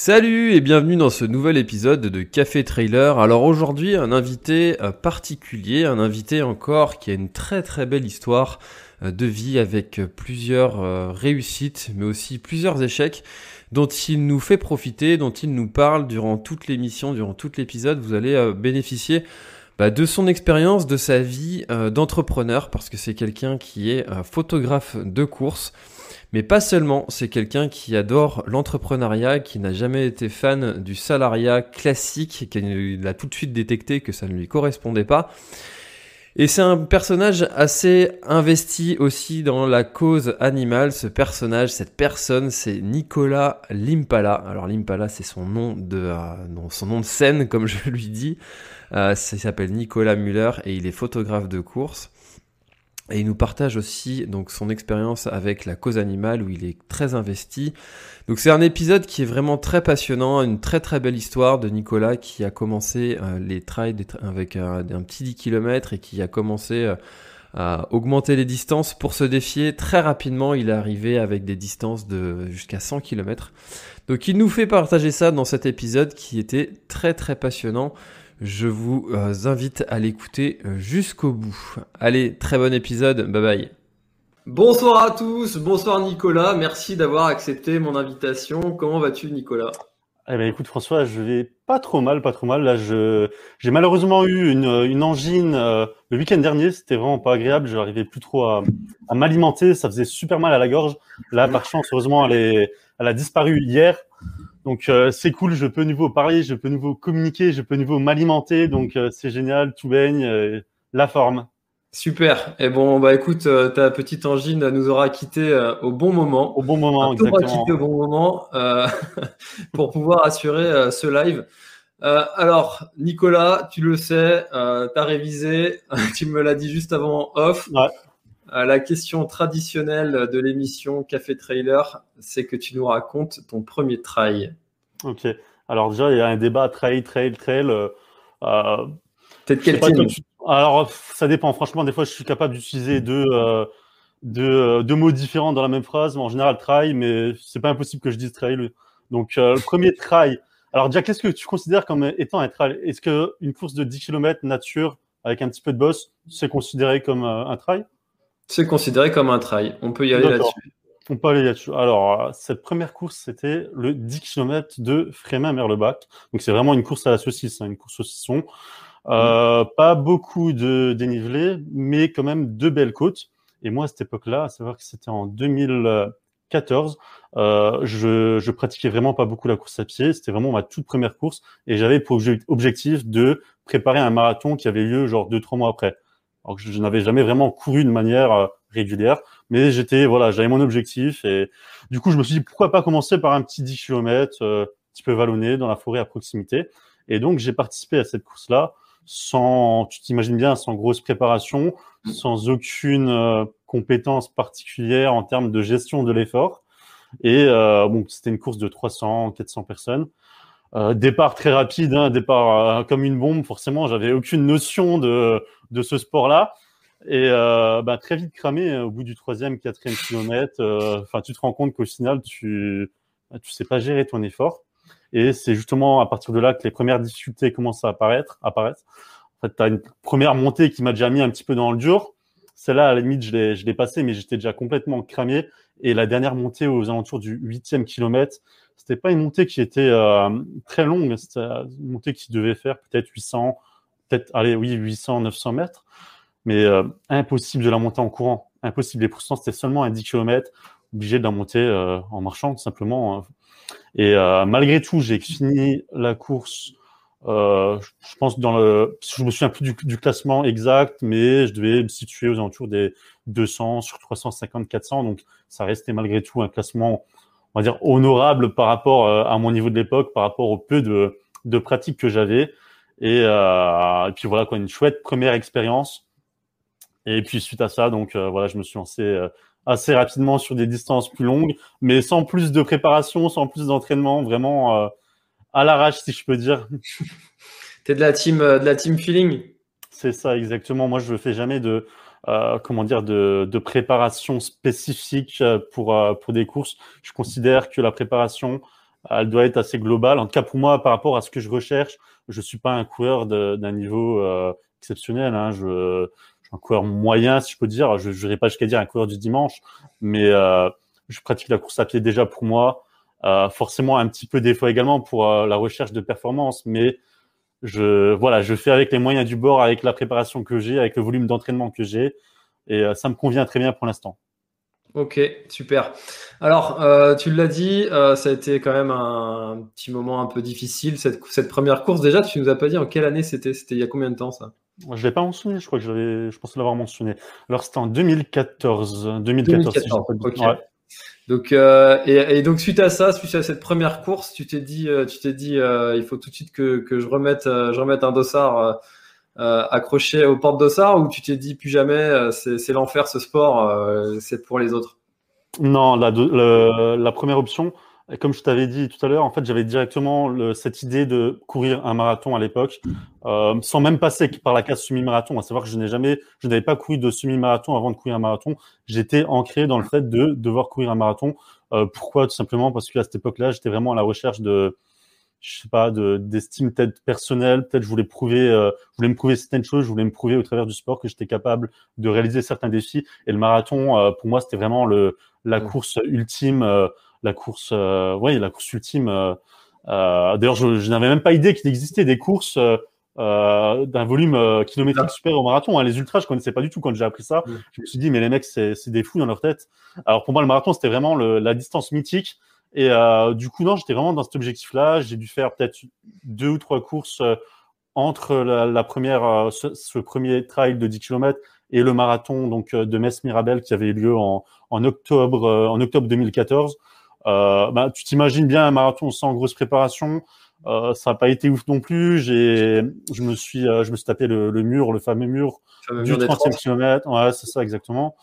Salut et bienvenue dans ce nouvel épisode de Café Trailer. Alors aujourd'hui, un invité euh, particulier, un invité encore qui a une très très belle histoire euh, de vie avec plusieurs euh, réussites mais aussi plusieurs échecs dont il nous fait profiter, dont il nous parle durant toute l'émission, durant tout l'épisode. Vous allez bénéficier bah, de son expérience, de sa vie d'entrepreneur parce que c'est quelqu'un qui est photographe de course. Mais pas seulement, c'est quelqu'un qui adore l'entrepreneuriat, qui n'a jamais été fan du salariat classique, qui a tout de suite détecté que ça ne lui correspondait pas. Et c'est un personnage assez investi aussi dans la cause animale. Ce personnage, cette personne, c'est Nicolas Limpala. Alors Limpala, c'est son nom de euh, son nom de scène, comme je lui dis. Euh, il s'appelle Nicolas Muller et il est photographe de course. Et il nous partage aussi donc son expérience avec la cause animale où il est très investi. Donc c'est un épisode qui est vraiment très passionnant, une très très belle histoire de Nicolas qui a commencé euh, les trails avec un, petit 10 km et qui a commencé euh, à augmenter les distances pour se défier. Très rapidement, il est arrivé avec des distances de jusqu'à 100 km. Donc il nous fait partager ça dans cet épisode qui était très très passionnant. Je vous euh, invite à l'écouter euh, jusqu'au bout. Allez, très bon épisode, bye bye. Bonsoir à tous, bonsoir Nicolas, merci d'avoir accepté mon invitation. Comment vas-tu Nicolas? Eh ben, écoute François, je vais pas trop mal, pas trop mal. Là, je j'ai malheureusement eu une, une angine euh, le week-end dernier. C'était vraiment pas agréable. Je n'arrivais plus trop à, à m'alimenter. Ça faisait super mal à la gorge. Là, par chance, heureusement, elle, est, elle a disparu hier. Donc euh, c'est cool, je peux nouveau parler, je peux nouveau communiquer, je peux nouveau m'alimenter. Donc euh, c'est génial, tout baigne, euh, la forme. Super. Et bon, bah écoute, ta petite angine nous aura quitté au bon moment. Au bon moment, exactement. quitté au bon moment pour pouvoir assurer ce live. alors, Nicolas, tu le sais, tu as révisé, tu me l'as dit juste avant off. Ouais. La question traditionnelle de l'émission Café Trailer, c'est que tu nous racontes ton premier trail. Ok. Alors déjà, il y a un débat trail, trail, trail. Euh, euh Peut-être quel team Alors, ça dépend. Franchement, des fois, je suis capable d'utiliser deux, euh, deux, deux, mots différents dans la même phrase. En général, trail, mais c'est pas impossible que je dise trail. Donc, euh, le premier trail. Alors déjà, qu'est-ce que tu considères comme étant un trail? Est-ce qu'une course de 10 km nature avec un petit peu de boss, c'est considéré comme un trail? C'est considéré comme un trail. On peut y aller là-dessus. On peut aller là-dessus. Alors, euh, cette première course, c'était le 10 km de Frémin-Merlebach. Donc, c'est vraiment une course à la saucisse, hein, une course au saucisson. Euh, Pas beaucoup de dénivelé, mais quand même deux belles côtes. Et moi, à cette époque-là, à savoir que c'était en 2014, euh, je, je pratiquais vraiment pas beaucoup la course à pied. C'était vraiment ma toute première course. Et j'avais pour objectif de préparer un marathon qui avait lieu genre deux, trois mois après. Alors que je, n'avais jamais vraiment couru de manière euh, régulière. Mais j'étais, voilà, j'avais mon objectif et du coup, je me suis dit pourquoi pas commencer par un petit 10 km, euh, un petit peu vallonné dans la forêt à proximité. Et donc, j'ai participé à cette course-là sans, tu t'imagines bien, sans grosse préparation, sans aucune euh, compétence particulière en termes de gestion de l'effort. Et euh, bon, c'était une course de 300, 400 personnes. Euh, départ très rapide, hein, départ euh, comme une bombe. Forcément, j'avais aucune notion de, de ce sport-là. Et euh, bah, très vite cramé euh, au bout du troisième, quatrième kilomètre. Enfin, tu te rends compte qu'au final, tu bah, tu sais pas gérer ton effort. Et c'est justement à partir de là que les premières difficultés commencent à apparaître. apparaître. En fait, tu as une première montée qui m'a déjà mis un petit peu dans le dur. Celle-là, à la limite, je l'ai passée, mais j'étais déjà complètement cramé. Et la dernière montée aux alentours du huitième kilomètre, c'était pas une montée qui était euh, très longue. C'était une montée qui devait faire peut-être 800, peut-être, allez, oui, 800, 900 mètres mais euh, impossible de la monter en courant. Impossible. Et pourtant, c'était seulement un 10 km obligé de la monter en marchant tout simplement. Et malgré tout, j'ai fini la course. je pense dans le, je me souviens plus du, du, classement exact, mais je devais me situer aux alentours des 200 sur 350, 400. Donc ça restait malgré tout un classement, on va dire honorable par rapport à mon niveau de l'époque, par rapport au peu de, de pratiques que j'avais. Et, et puis voilà quoi, une chouette première expérience. Et puis suite à ça, donc euh, voilà, je me suis lancé euh, assez rapidement sur des distances plus longues, mais sans plus de préparation, sans plus d'entraînement, vraiment euh, à l'arrache si je peux dire. T'es de la team, de la team feeling? C'est ça exactement. Moi, je ne fais jamais de comment dire de, de, préparation spécifique pour pour des courses. Je considère que la préparation elle doit être assez globale. En tout cas pour moi, par rapport à ce que je recherche, je suis pas un coureur d'un niveau exceptionnel. Hein. Je un coureur moyen, si je peux dire. Je n'irai pas jusqu'à dire un coureur du dimanche, mais euh, je pratique la course à pied déjà pour moi. Euh, forcément, un petit peu des fois également pour euh, la recherche de performance, mais je voilà, je fais avec les moyens du bord, avec la préparation que j'ai, avec le volume d'entraînement que j'ai, et ça me convient très bien pour l'instant. Ok, super. Alors, tu l'as dit, ça a été quand même un, petit moment un peu difficile, cette, cette première course. Déjà, tu nous as pas dit en quelle année c'était? C'était il y a combien de temps ça? Je ne l'ai pas mentionné, je crois que j'avais, je pensais l'avoir mentionné. Alors c'était en 2014. 2014, Donc euh, et, donc suite à ça, suite à cette première course, tu t'es dit, euh, tu t'es dit, euh, il faut tout de suite que, que je remette, je remette un dossard accroché aux portes dossard, ou tu t'es dit plus jamais, c'est l'enfer ce sport, c'est pour les autres? Non, la, la première option, comme je t'avais dit tout à l'heure, en fait, j'avais directement le, cette idée de courir un marathon à l'époque, euh, sans même passer par la case semi-marathon. À savoir que je n'ai jamais, je n'avais pas couru de semi-marathon avant de courir un marathon. J'étais ancré dans le fait de devoir courir un marathon. Euh, pourquoi? Tout simplement parce qu'à cette époque-là, j'étais vraiment à la recherche de, je sais pas, de d'estime peut-être personnelle. Peut-être je voulais prouver, euh, je voulais me prouver certaines choses. Je voulais me prouver au travers du sport que j'étais capable de réaliser certains défis. Et le marathon, euh, pour moi, c'était vraiment le la course ultime. La course, euh, ouais, la course ultime. Euh, euh, D'ailleurs, je, je n'avais même pas idée qu'il existait des courses euh, d'un volume kilométrique supérieur au marathon. Hein. Les ultras, je connaissais pas du tout quand j'ai appris ça. Je me suis dit, mais les mecs, c'est des fous dans leur tête. Alors pour moi, le marathon, c'était vraiment le, la distance mythique. Et euh, du coup, non, j'étais vraiment dans cet objectif-là. J'ai dû faire peut-être deux ou trois courses entre la, la première, ce, ce, premier trail de 10 km et le marathon donc de Metz-Mirabel qui avait eu lieu en, en octobre, en octobre 2014. Euh, bah, tu t'imagines bien un marathon sans grosse préparation. Euh, ça n'a pas été ouf non plus. J'ai, je me suis, euh, je me suis tapé le, le, mur, le fameux mur du 30e kilomètre. Ouais, c'est ça exactement.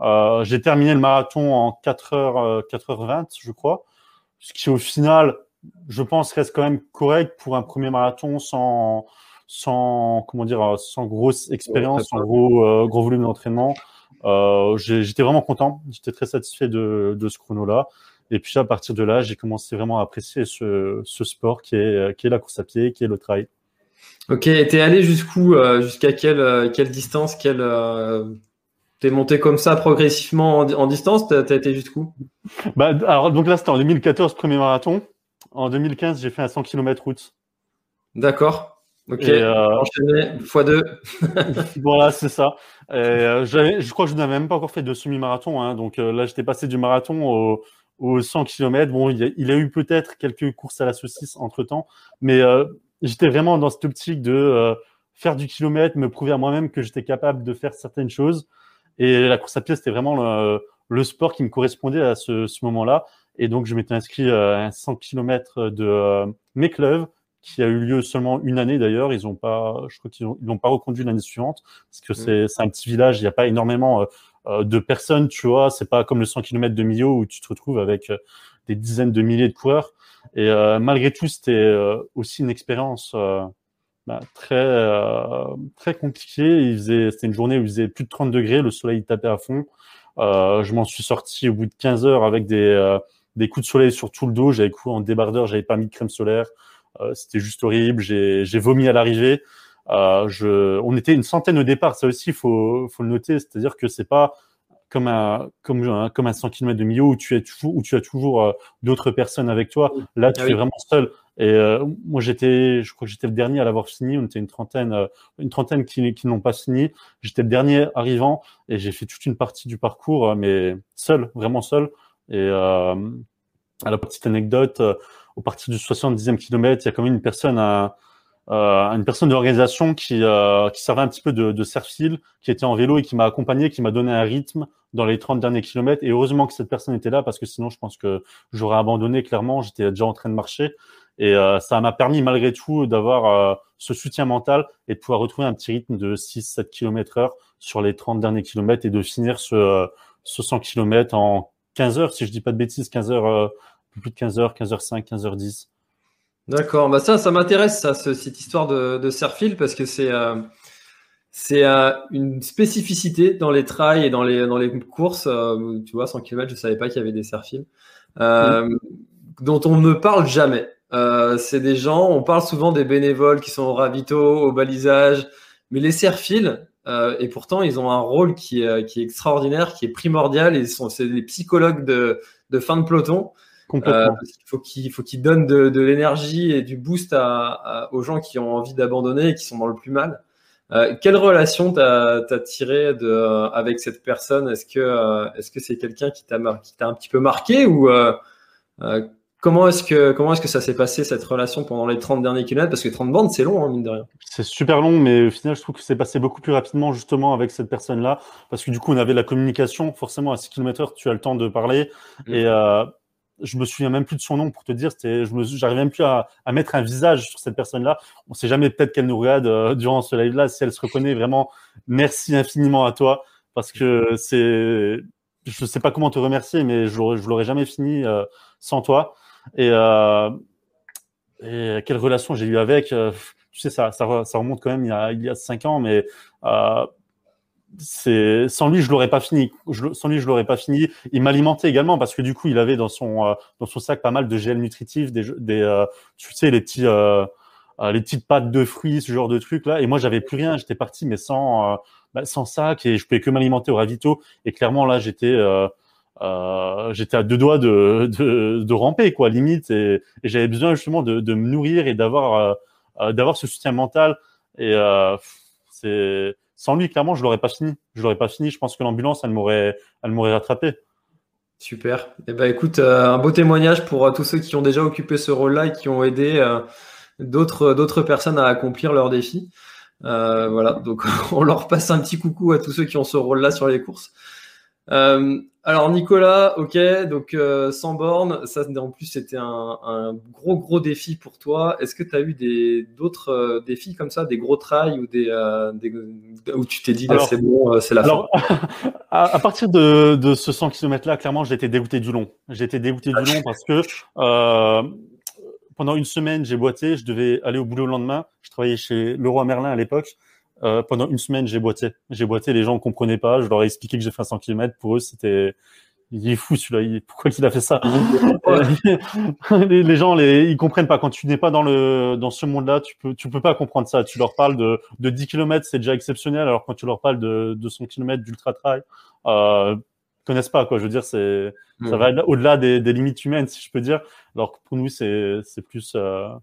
Euh, j'ai terminé le marathon en 4h, 4h20, je crois. Ce qui, au final, je pense, reste quand même correct pour un premier marathon sans, sans, comment dire, sans grosse expérience, sans gros, gros volume d'entraînement. J'étais vraiment content. J'étais très satisfait de, de ce chrono-là. Et puis à partir de là, j'ai commencé vraiment à apprécier ce, ce, sport qui est, qui est la course à pied, qui est le trail. Ok, t'es allé jusqu'où euh, Jusqu'à quelle, euh, quelle distance quelle, euh, T'es monté comme ça progressivement en, en distance T'as as été jusqu'où? Bah, Alors donc là, c'était en 2014, premier marathon. En 2015, j'ai fait un 100 km route. D'accord. Ok, euh, enchaîné, x2. voilà, c'est ça. Et, je crois que je n'avais même pas encore fait de semi-marathon. Hein, donc là, j'étais passé du marathon au, aux 100 km. Bon, il a, il a eu peut-être quelques courses à la saucisse entre temps, mais euh, j'étais vraiment dans cette optique de euh, faire du kilomètre, me prouver à moi-même que j'étais capable de faire certaines choses. Et la course à pied, c'était vraiment le, le, sport qui me correspondait à ce, ce moment-là. Et donc, je m'étais inscrit à un 100 km de euh, qui a eu lieu seulement une année d'ailleurs. Ils ont pas, je crois qu'ils n'ont pas reconduit l'année suivante parce que mmh. c'est un petit village. Il n'y a pas énormément euh, euh, de personnes, tu vois. C'est pas comme le 100 km de Millau où tu te retrouves avec euh, des dizaines de milliers de coureurs. Et euh, malgré tout, c'était aussi une expérience bah, très très compliquée. C'était une journée où il faisait plus de 30 degrés, le soleil tapait à fond. je m'en suis sorti au bout de 15 heures avec des des coups de soleil sur tout le dos. J'avais couru en débardeur, j'avais pas mis de crème solaire. c'était juste horrible. J'ai vomi à l'arrivée. Euh, je, on était une centaine au départ, ça aussi, il faut, faut le noter, c'est-à-dire que c'est pas comme un comme un, comme un 100 km de milieu où tu es toujours où tu as toujours euh, d'autres personnes avec toi. Là, tu ah es vraiment seul. Et euh, moi, j'étais, je crois que j'étais le dernier à l'avoir fini. On était une trentaine, euh, une trentaine qui, qui n'ont pas fini. J'étais le dernier arrivant et j'ai fait toute une partie du parcours, mais seul, vraiment seul. Et à la petite anecdote, au partir du 70e kilomètre, il y a quand même une personne à, une personne de l'organisation qui, euh, qui servait un petit peu de, de serre-fil, qui était en vélo et qui m'a accompagné, qui m'a donné un rythme dans les 30 derniers kilomètres. Et heureusement que cette personne était là parce que sinon, je pense que j'aurais abandonné clairement. J'étais déjà en train de marcher. Et euh, ça m'a permis malgré tout d'avoir euh, ce soutien mental et de pouvoir retrouver un petit rythme de 6-7 km heure sur les 30 derniers kilomètres et de finir ce, ce 100 km en 15 heures, si je dis pas de bêtises, 15 heures, plus de 15 heures, 15 h 5, 15 h 10. D'accord, bah ça, ça m'intéresse, ça, cette histoire de, de Serfil, parce que c'est euh, c'est euh, une spécificité dans les trails et dans les, dans les courses. Euh, tu vois, 100 km, je savais pas qu'il y avait des Serfils, dont on ne parle jamais. c'est des gens, on parle souvent des bénévoles qui sont au ravito, au balisage, mais les Serfils, et pourtant, ils ont un rôle qui est, qui est extraordinaire, qui est primordial, et c'est des psychologues de, de fin de peloton. Euh, il faut qu'il faut qu'il donne de, de l'énergie et du boost à, aux gens qui ont envie d'abandonner et qui sont dans le plus mal. Euh, quelle relation t'as as tiré de, avec cette personne? Est-ce que euh, est-ce que c'est quelqu'un qui t'a qui t'a un petit peu marqué ou euh, euh, comment est-ce que comment est-ce que ça s'est passé cette relation pendant les 30 derniers kilomètres? Parce que 30 bandes c'est long hein, mine de rien. C'est super long, mais au final je trouve que c'est passé beaucoup plus rapidement justement avec cette personne-là parce que du coup on avait la communication. Forcément à 6 km/h tu as le temps de parler mmh. et je me souviens même plus de son nom pour te dire. Je me, j'arrive même plus à, à, mettre un visage sur cette personne-là. On sait jamais peut-être qu'elle nous regarde euh, durant ce live-là. Si elle se reconnaît vraiment, merci infiniment à toi parce que c'est, je sais pas comment te remercier, mais je je l'aurais jamais fini euh, sans toi. Et, euh, et quelle relation j'ai eu avec. Euh, tu sais, ça, ça, ça, remonte quand même il y a, il y a cinq ans, mais c'est sans lui je l'aurais pas fini. Sans lui je l'aurais pas fini. Il m'alimentait également parce que du coup il avait dans son euh, dans son sac pas mal de gel nutritif, des des euh, tu sais les petits euh, les petites pâtes de fruits, ce genre de trucs là. Et moi j'avais plus rien. J'étais parti mais sans bah, sans sac et je pouvais que m'alimenter au ravito. Et clairement là j'étais j'étais à deux doigts de, de, de ramper quoi limite et, et j'avais besoin justement de, de me nourrir et d'avoir d'avoir ce soutien mental et c'est sans lui, clairement, je l'aurais pas fini. Je l'aurais pas fini. Je pense que l'ambulance, elle m'aurait, elle m'aurait rattrapé. Super. Eh ben, écoute, euh, un beau témoignage pour euh, tous ceux qui ont déjà occupé ce rôle-là et qui ont aidé euh, d'autres, d'autres personnes à accomplir leurs défis. voilà. Donc, on leur passe un petit coucou à tous ceux qui ont ce rôle-là sur les courses. Alors Nicolas, ok, donc euh, sans borne, ça en plus c'était un, un, gros gros défi pour toi. Est-ce que tu as eu des d'autres euh, défis comme ça, des gros trails ou des, euh, des où tu t'es dit là c'est bon, c'est la alors, fin? à, partir de, de ce 100 km là, clairement j'étais dégoûté du long. J'étais dégoûté du long parce que pendant une semaine j'ai boité, je devais aller au boulot le lendemain. Je travaillais chez Leroy Merlin à l'époque. Euh, pendant une semaine, j'ai boité. J'ai boité, les gens ne comprenaient pas. Je leur ai expliqué que j'ai fait 100 km. Pour eux, c'était... Il est fou celui-là. Pourquoi il a fait ça? Les, les, gens, les, ils comprennent pas. Quand tu n'es pas dans le dans ce monde-là, tu peux tu peux pas comprendre ça. Tu leur parles de de 10 km, c'est déjà exceptionnel. Alors quand tu leur parles de 200 km d'ultra trail, euh, connaissent pas quoi. Je veux dire, c'est ça va au-delà des, des, limites humaines, si je peux dire. Alors que pour nous, c'est c'est plus euh, on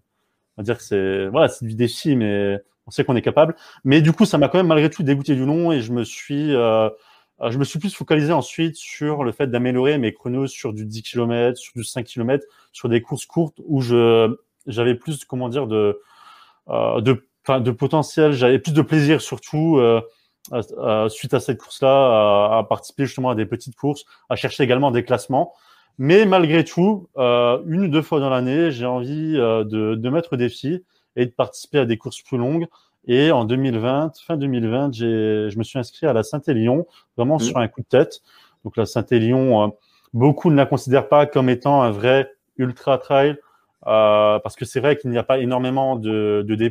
va dire que c'est voilà, c'est du défi, mais on sait qu'on est capable. Mais du coup, ça m'a quand même malgré tout dégoûté du nom et je me suis, euh, euh, je me suis plus focalisé ensuite sur le fait d'améliorer mes chronos sur du 10 km, sur du 5 km, sur des courses courtes où je, j'avais plus, comment dire, de, euh, de, de potentiel, j'avais plus de plaisir surtout. Euh, suite à cette course-là, à, participer justement à des petites courses, à chercher également des classements. Mais malgré tout, euh, une ou deux fois dans l'année, j'ai envie de, de mettre au défi et de participer à des courses plus longues. Et en 2020, fin 2020, j'ai, je me suis inscrit à la Saint-Élion, vraiment mmh. sur un coup de tête. Donc la Saint-Élion, euh, beaucoup ne la considèrent pas comme étant un vrai ultra trail, euh, parce que c'est vrai qu'il n'y a pas énormément de, de D+,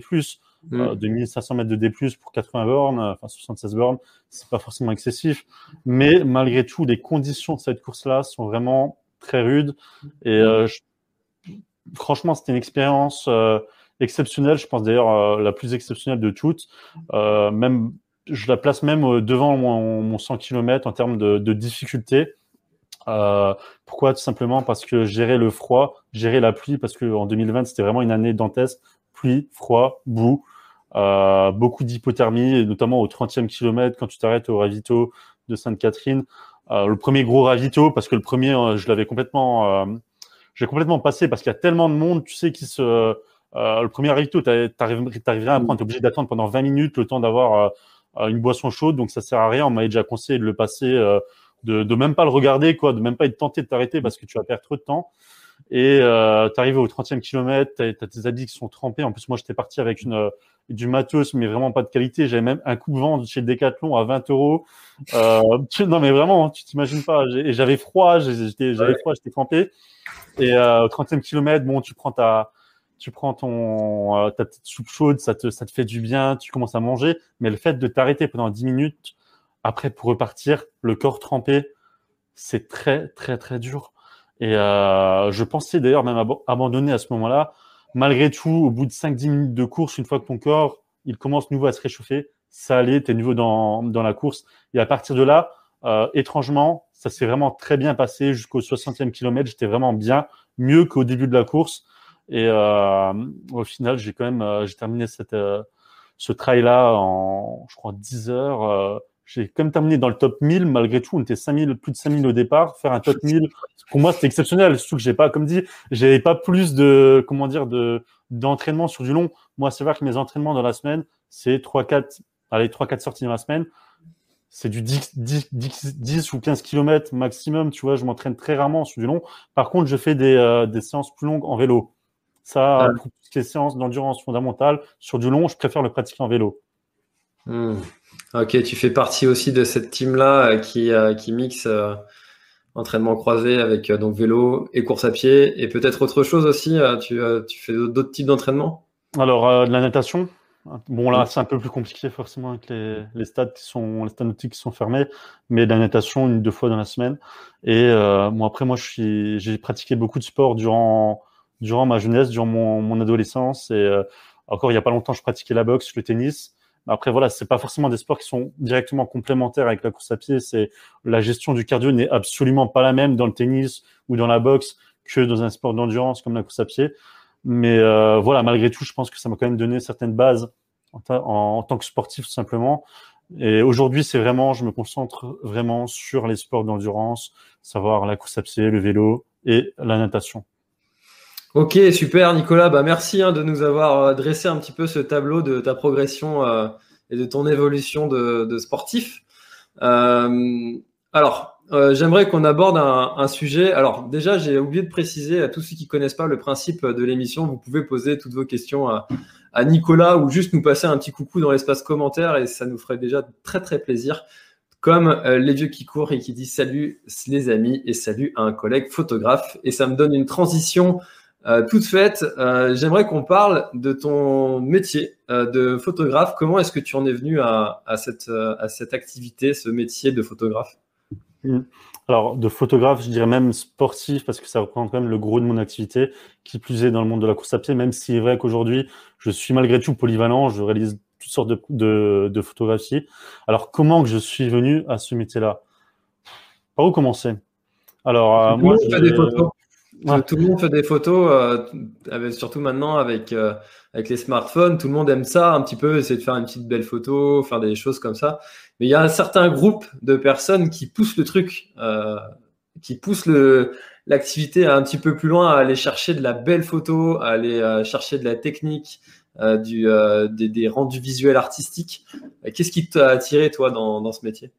mmh. euh, 2500 mètres de D+, pour 80 bornes, enfin 76 bornes, c'est pas forcément excessif. Mais malgré tout, les conditions de cette course-là sont vraiment très rudes. Et mmh. franchement, c'était une expérience exceptionnelle, je pense d'ailleurs euh, la plus exceptionnelle de toutes. Euh, même, je la place même euh, devant mon, mon 100 km en termes de, de difficulté. Euh, pourquoi? Tout simplement parce que gérer le froid, gérer la pluie, parce que en 2020 c'était vraiment une année dantesque, pluie, froid, boue, euh, beaucoup d'hypothermie, notamment au 30e kilomètre quand tu t'arrêtes au ravito de Sainte-Catherine. le premier gros ravito, parce que le premier, je l'avais complètement, j'ai complètement passé parce qu'il y a tellement de monde, tu sais, qui se, le premier ravito, t'arriverais à prendre, t'es obligé d'attendre pendant 20 minutes le temps d'avoir une boisson chaude, donc ça sert à rien. On m'avait déjà conseillé de le passer, de, de même pas le regarder, quoi, de même pas être tenté de t'arrêter parce que tu vas perdre trop de temps. Et euh, tu arrives au 30e kilomètre, tu as, tes habits qui sont trempés. En plus, moi, j'étais parti avec une, euh, du matos, mais vraiment pas de qualité. J'avais même un coupe-vent chez Decathlon à 20 euros. Euh, non, mais vraiment, tu t'imagines pas. J'avais froid, j'étais, froid, j'étais trempé. Et euh, au 30e kilomètre, bon, tu prends ta, tu prends ton, euh, ta petite soupe chaude, ça te, ça te fait du bien, tu commences à manger. Mais le fait de t'arrêter pendant 10 minutes, après pour repartir, le corps trempé, c'est très, très, très dur. Et euh, je pensais d'ailleurs même abandonner à ce moment-là. Malgré tout, au bout de 5-10 minutes de course, une fois que ton corps il commence nouveau à se réchauffer, ça allait, tu es nouveau dans, dans la course. Et à partir de là, euh, étrangement, ça s'est vraiment très bien passé jusqu'au 60e kilomètre. J'étais vraiment bien, mieux qu'au début de la course. Et euh, au final, j'ai quand même euh, j'ai terminé cette, euh, ce trail-là en, je crois, 10 heures j'ai quand même terminé dans le top 1000 malgré tout. On était 5000, plus de 5000 au départ. Faire un top 1000, pour moi, c'était exceptionnel. Surtout que j'ai pas, comme dit, j'avais pas plus de, comment dire, de, d'entraînement sur du long. Moi, c'est vrai que mes entraînements dans la semaine, c'est 3, 4, allez, 3, 4 sorties dans la semaine. C'est du 10, 10, 10, ou 15 km maximum. Tu vois, je m'entraîne très rarement sur du long. Par contre, je fais des, euh, des séances plus longues en vélo. Ça, pour toutes les séances d'endurance fondamentale, sur du long, je préfère le pratiquer en vélo. Hmm. Ok, tu fais partie aussi de cette team-là euh, qui, euh, qui mixe euh, entraînement croisé avec donc vélo et course à pied et peut-être autre chose aussi. tu, tu fais d'autres types d'entraînement? Alors, de la natation. Bon, là, c'est un peu plus compliqué forcément avec les, les stades qui sont, les stades nautiques qui sont fermés, mais de la natation une, deux fois dans la semaine. Et bon, après, moi, j'ai pratiqué beaucoup de sport durant, durant ma jeunesse, durant mon, mon adolescence. Et encore, il n'y a pas longtemps, je pratiquais la boxe, le tennis. Après, voilà, c'est pas forcément des sports qui sont directement complémentaires avec la course à pied. C'est la gestion du cardio n'est absolument pas la même dans le tennis ou dans la boxe que dans un sport d'endurance comme la course à pied. Mais euh, voilà, malgré tout, je pense que ça m'a quand même donné certaines bases en, en, tant que sportif tout simplement. Et aujourd'hui, c'est vraiment, je me concentre vraiment sur les sports d'endurance, savoir la course à pied, le vélo et la natation. Ok, super Nicolas, bah merci hein, de nous avoir euh, dressé un petit peu ce tableau de ta progression euh, et de ton évolution de, sportif. Euh, alors, j'aimerais qu'on aborde un, sujet. Alors déjà, j'ai oublié de préciser à tous ceux qui connaissent pas le principe de l'émission, vous pouvez poser toutes vos questions à, à, Nicolas ou juste nous passer un petit coucou dans l'espace commentaire et ça nous ferait déjà très très plaisir. Comme les vieux qui courent et qui disent salut les amis et salut à un collègue photographe. Et ça me donne une transition euh, toute faite, euh, j'aimerais qu'on parle de ton métier euh, de photographe. Comment est-ce que tu en es venu à, cette, à cette activité, ce métier de photographe? Mmh. Alors, de photographe, je dirais même sportif, parce que ça représente quand même le gros de mon activité, qui plus est dans le monde de la course à pied, même si est vrai qu'aujourd'hui, je suis malgré tout polyvalent, je réalise toutes sortes de, de, de photographies. Alors, comment que je suis venu à ce métier-là? Par où commencer? Alors, moi, je fais des photos? Tout le monde fait des photos, euh, surtout maintenant avec, euh, avec les smartphones. Tout le monde aime ça un petit peu, essayer de faire une petite belle photo, faire des choses comme ça. Mais il y a un certain groupe de personnes qui poussent le truc, euh, qui poussent l'activité un petit peu plus loin, à aller chercher de la belle photo, à aller chercher de la technique, des, des, rendus visuels artistiques. Qu'est-ce qui t'a attiré, toi, dans, dans ce métier?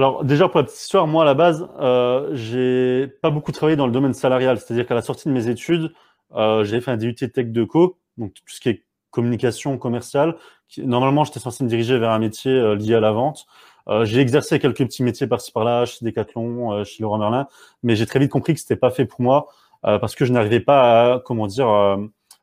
Alors déjà pour la petite histoire, moi à la base, euh, j'ai pas beaucoup travaillé dans le domaine salarial, c'est-à-dire qu'à la sortie de mes études, euh, j'ai fait un DUT Tech de Co, donc tout ce qui est communication commerciale. normalement, j'étais censé me diriger vers un métier euh, lié à la vente. Euh, j'ai exercé quelques petits métiers par-ci par-là, chez Decathlon, euh, chez Leroy Merlin, mais j'ai très vite compris que c'était pas fait pour moi parce que je n'arrivais pas à, comment dire,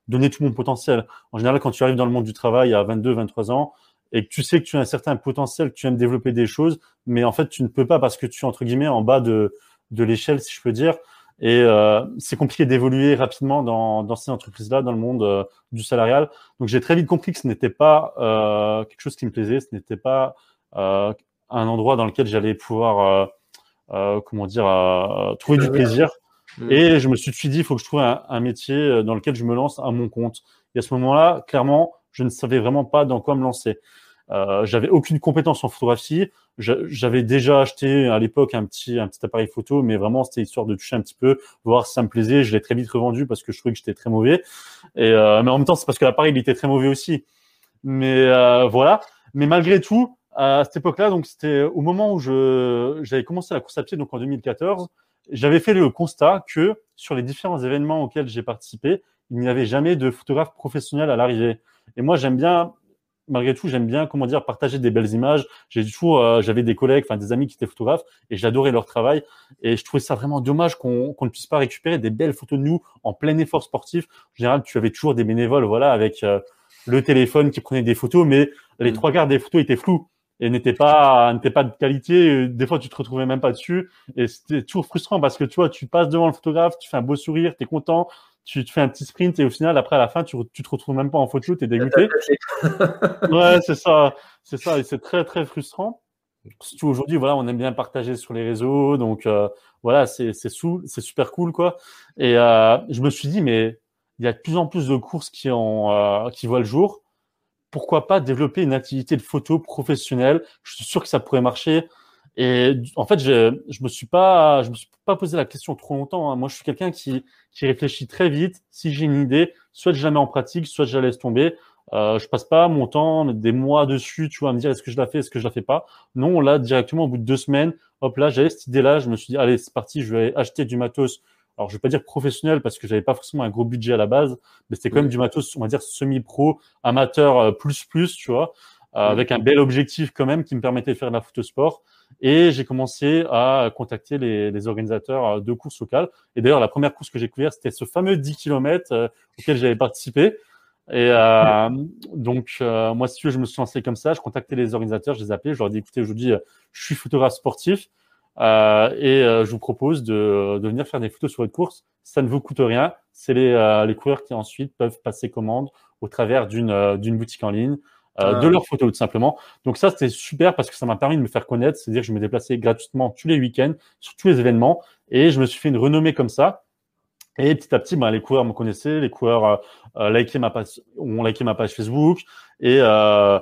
donner tout mon potentiel. En général, quand tu arrives dans le monde du travail à 22, 23 ans, et que tu sais que tu as un certain potentiel, que tu aimes développer des choses, mais en fait, tu ne peux pas parce que tu es entre guillemets en bas de, de l'échelle, si je peux dire. Et euh, c'est compliqué d'évoluer rapidement dans, dans ces entreprises-là, dans le monde euh, du salarial. Donc j'ai très vite compris que ce n'était pas euh, quelque chose qui me plaisait, ce n'était pas un endroit dans lequel j'allais pouvoir, comment dire, trouver du plaisir. Mmh. Et je me suis dit, il faut que je trouve un, un, métier dans lequel je me lance à mon compte. Et à ce moment-là, clairement, je ne savais vraiment pas dans quoi me lancer. Euh, j'avais aucune compétence en photographie. J'avais déjà acheté à l'époque un petit un petit appareil photo, mais vraiment c'était histoire de toucher un petit peu, voir si ça me plaisait. Je l'ai très vite revendu parce que je trouvais que j'étais très mauvais. Et euh, mais en même temps, c'est parce que l'appareil il était très mauvais aussi. Mais euh, voilà. Mais malgré tout, à cette époque-là, donc c'était au moment où je j'avais commencé la course à pied, donc en 2014, j'avais fait le constat que sur les différents événements auxquels j'ai participé, il n'y avait jamais de photographe professionnel à l'arrivée. Et moi, j'aime bien malgré tout, j'aime bien, comment dire, partager des belles images. J'ai toujours, euh, j'avais des collègues, enfin des amis qui étaient photographes, et j'adorais leur travail. Et je trouvais ça vraiment dommage qu'on ne puisse pas récupérer des belles photos de nous en plein effort sportif. En général, tu avais toujours des bénévoles, voilà, avec euh, le téléphone qui prenait des photos, mais les mm. trois quarts des photos étaient floues et n'étaient pas n'étaient pas de qualité. Des fois, tu te retrouvais même pas dessus, et c'était toujours frustrant parce que tu vois, tu passes devant le photographe, tu fais un beau sourire, tu es content, tu te fais un petit sprint et au final, après, à la fin, tu, tu te retrouves même pas en photo, tu es dégoûté. ouais, c'est ça. C'est ça. Et c'est très, très frustrant. Surtout aujourd'hui, voilà, on aime bien partager sur les réseaux. Donc, euh, voilà, c'est, super cool, quoi. Et euh, je me suis dit, mais il y a de plus en plus de courses qui, ont, euh, qui voient le jour. Pourquoi pas développer une activité de photo professionnelle? Je suis sûr que ça pourrait marcher. Et en fait, je, je me suis pas, je me suis pas posé la question trop longtemps. Hein. Moi, je suis quelqu'un qui, qui réfléchit très vite. Si j'ai une idée, soit je la mets en pratique, soit je la laisse tomber. Euh, je passe pas mon temps, des mois dessus, tu vois, à me dire est-ce que je la fais, est-ce que je la fais pas? Non, là, directement, au bout de deux semaines, hop là, j'avais cette idée-là. Je me suis dit, allez, c'est parti, je vais acheter du matos. Alors, je vais pas dire professionnel parce que j'avais pas forcément un gros budget à la base, mais c'était quand même du matos, on va dire semi-pro, amateur euh, plus plus, tu vois, euh, avec un bel objectif quand même qui me permettait de faire de la photo sport. Et j'ai commencé à contacter les, organisateurs de courses locales. Et d'ailleurs, la première course que j'ai couverte, c'était ce fameux 10 km euh, auquel j'avais participé. Et euh, donc, euh, moi, si tu veux, je me suis lancé comme ça. Je contactais les organisateurs, je les appelais, je leur dis, écoutez, aujourd'hui, je suis photographe sportif euh, et je vous propose de, venir faire des photos sur votre course. Ça ne vous coûte rien. C'est les, coureurs qui ensuite peuvent passer commande au travers d'une boutique en ligne. Euh, de leurs photos tout simplement. Donc ça c'était super parce que ça m'a permis de me faire connaître, c'est-à-dire que je me déplaçais gratuitement tous les week-ends sur tous les événements et je me suis fait une renommée comme ça. Et petit à petit, ben, les coureurs me connaissaient, les coureurs euh, euh likaient ma page, ont liké ma page Facebook et euh,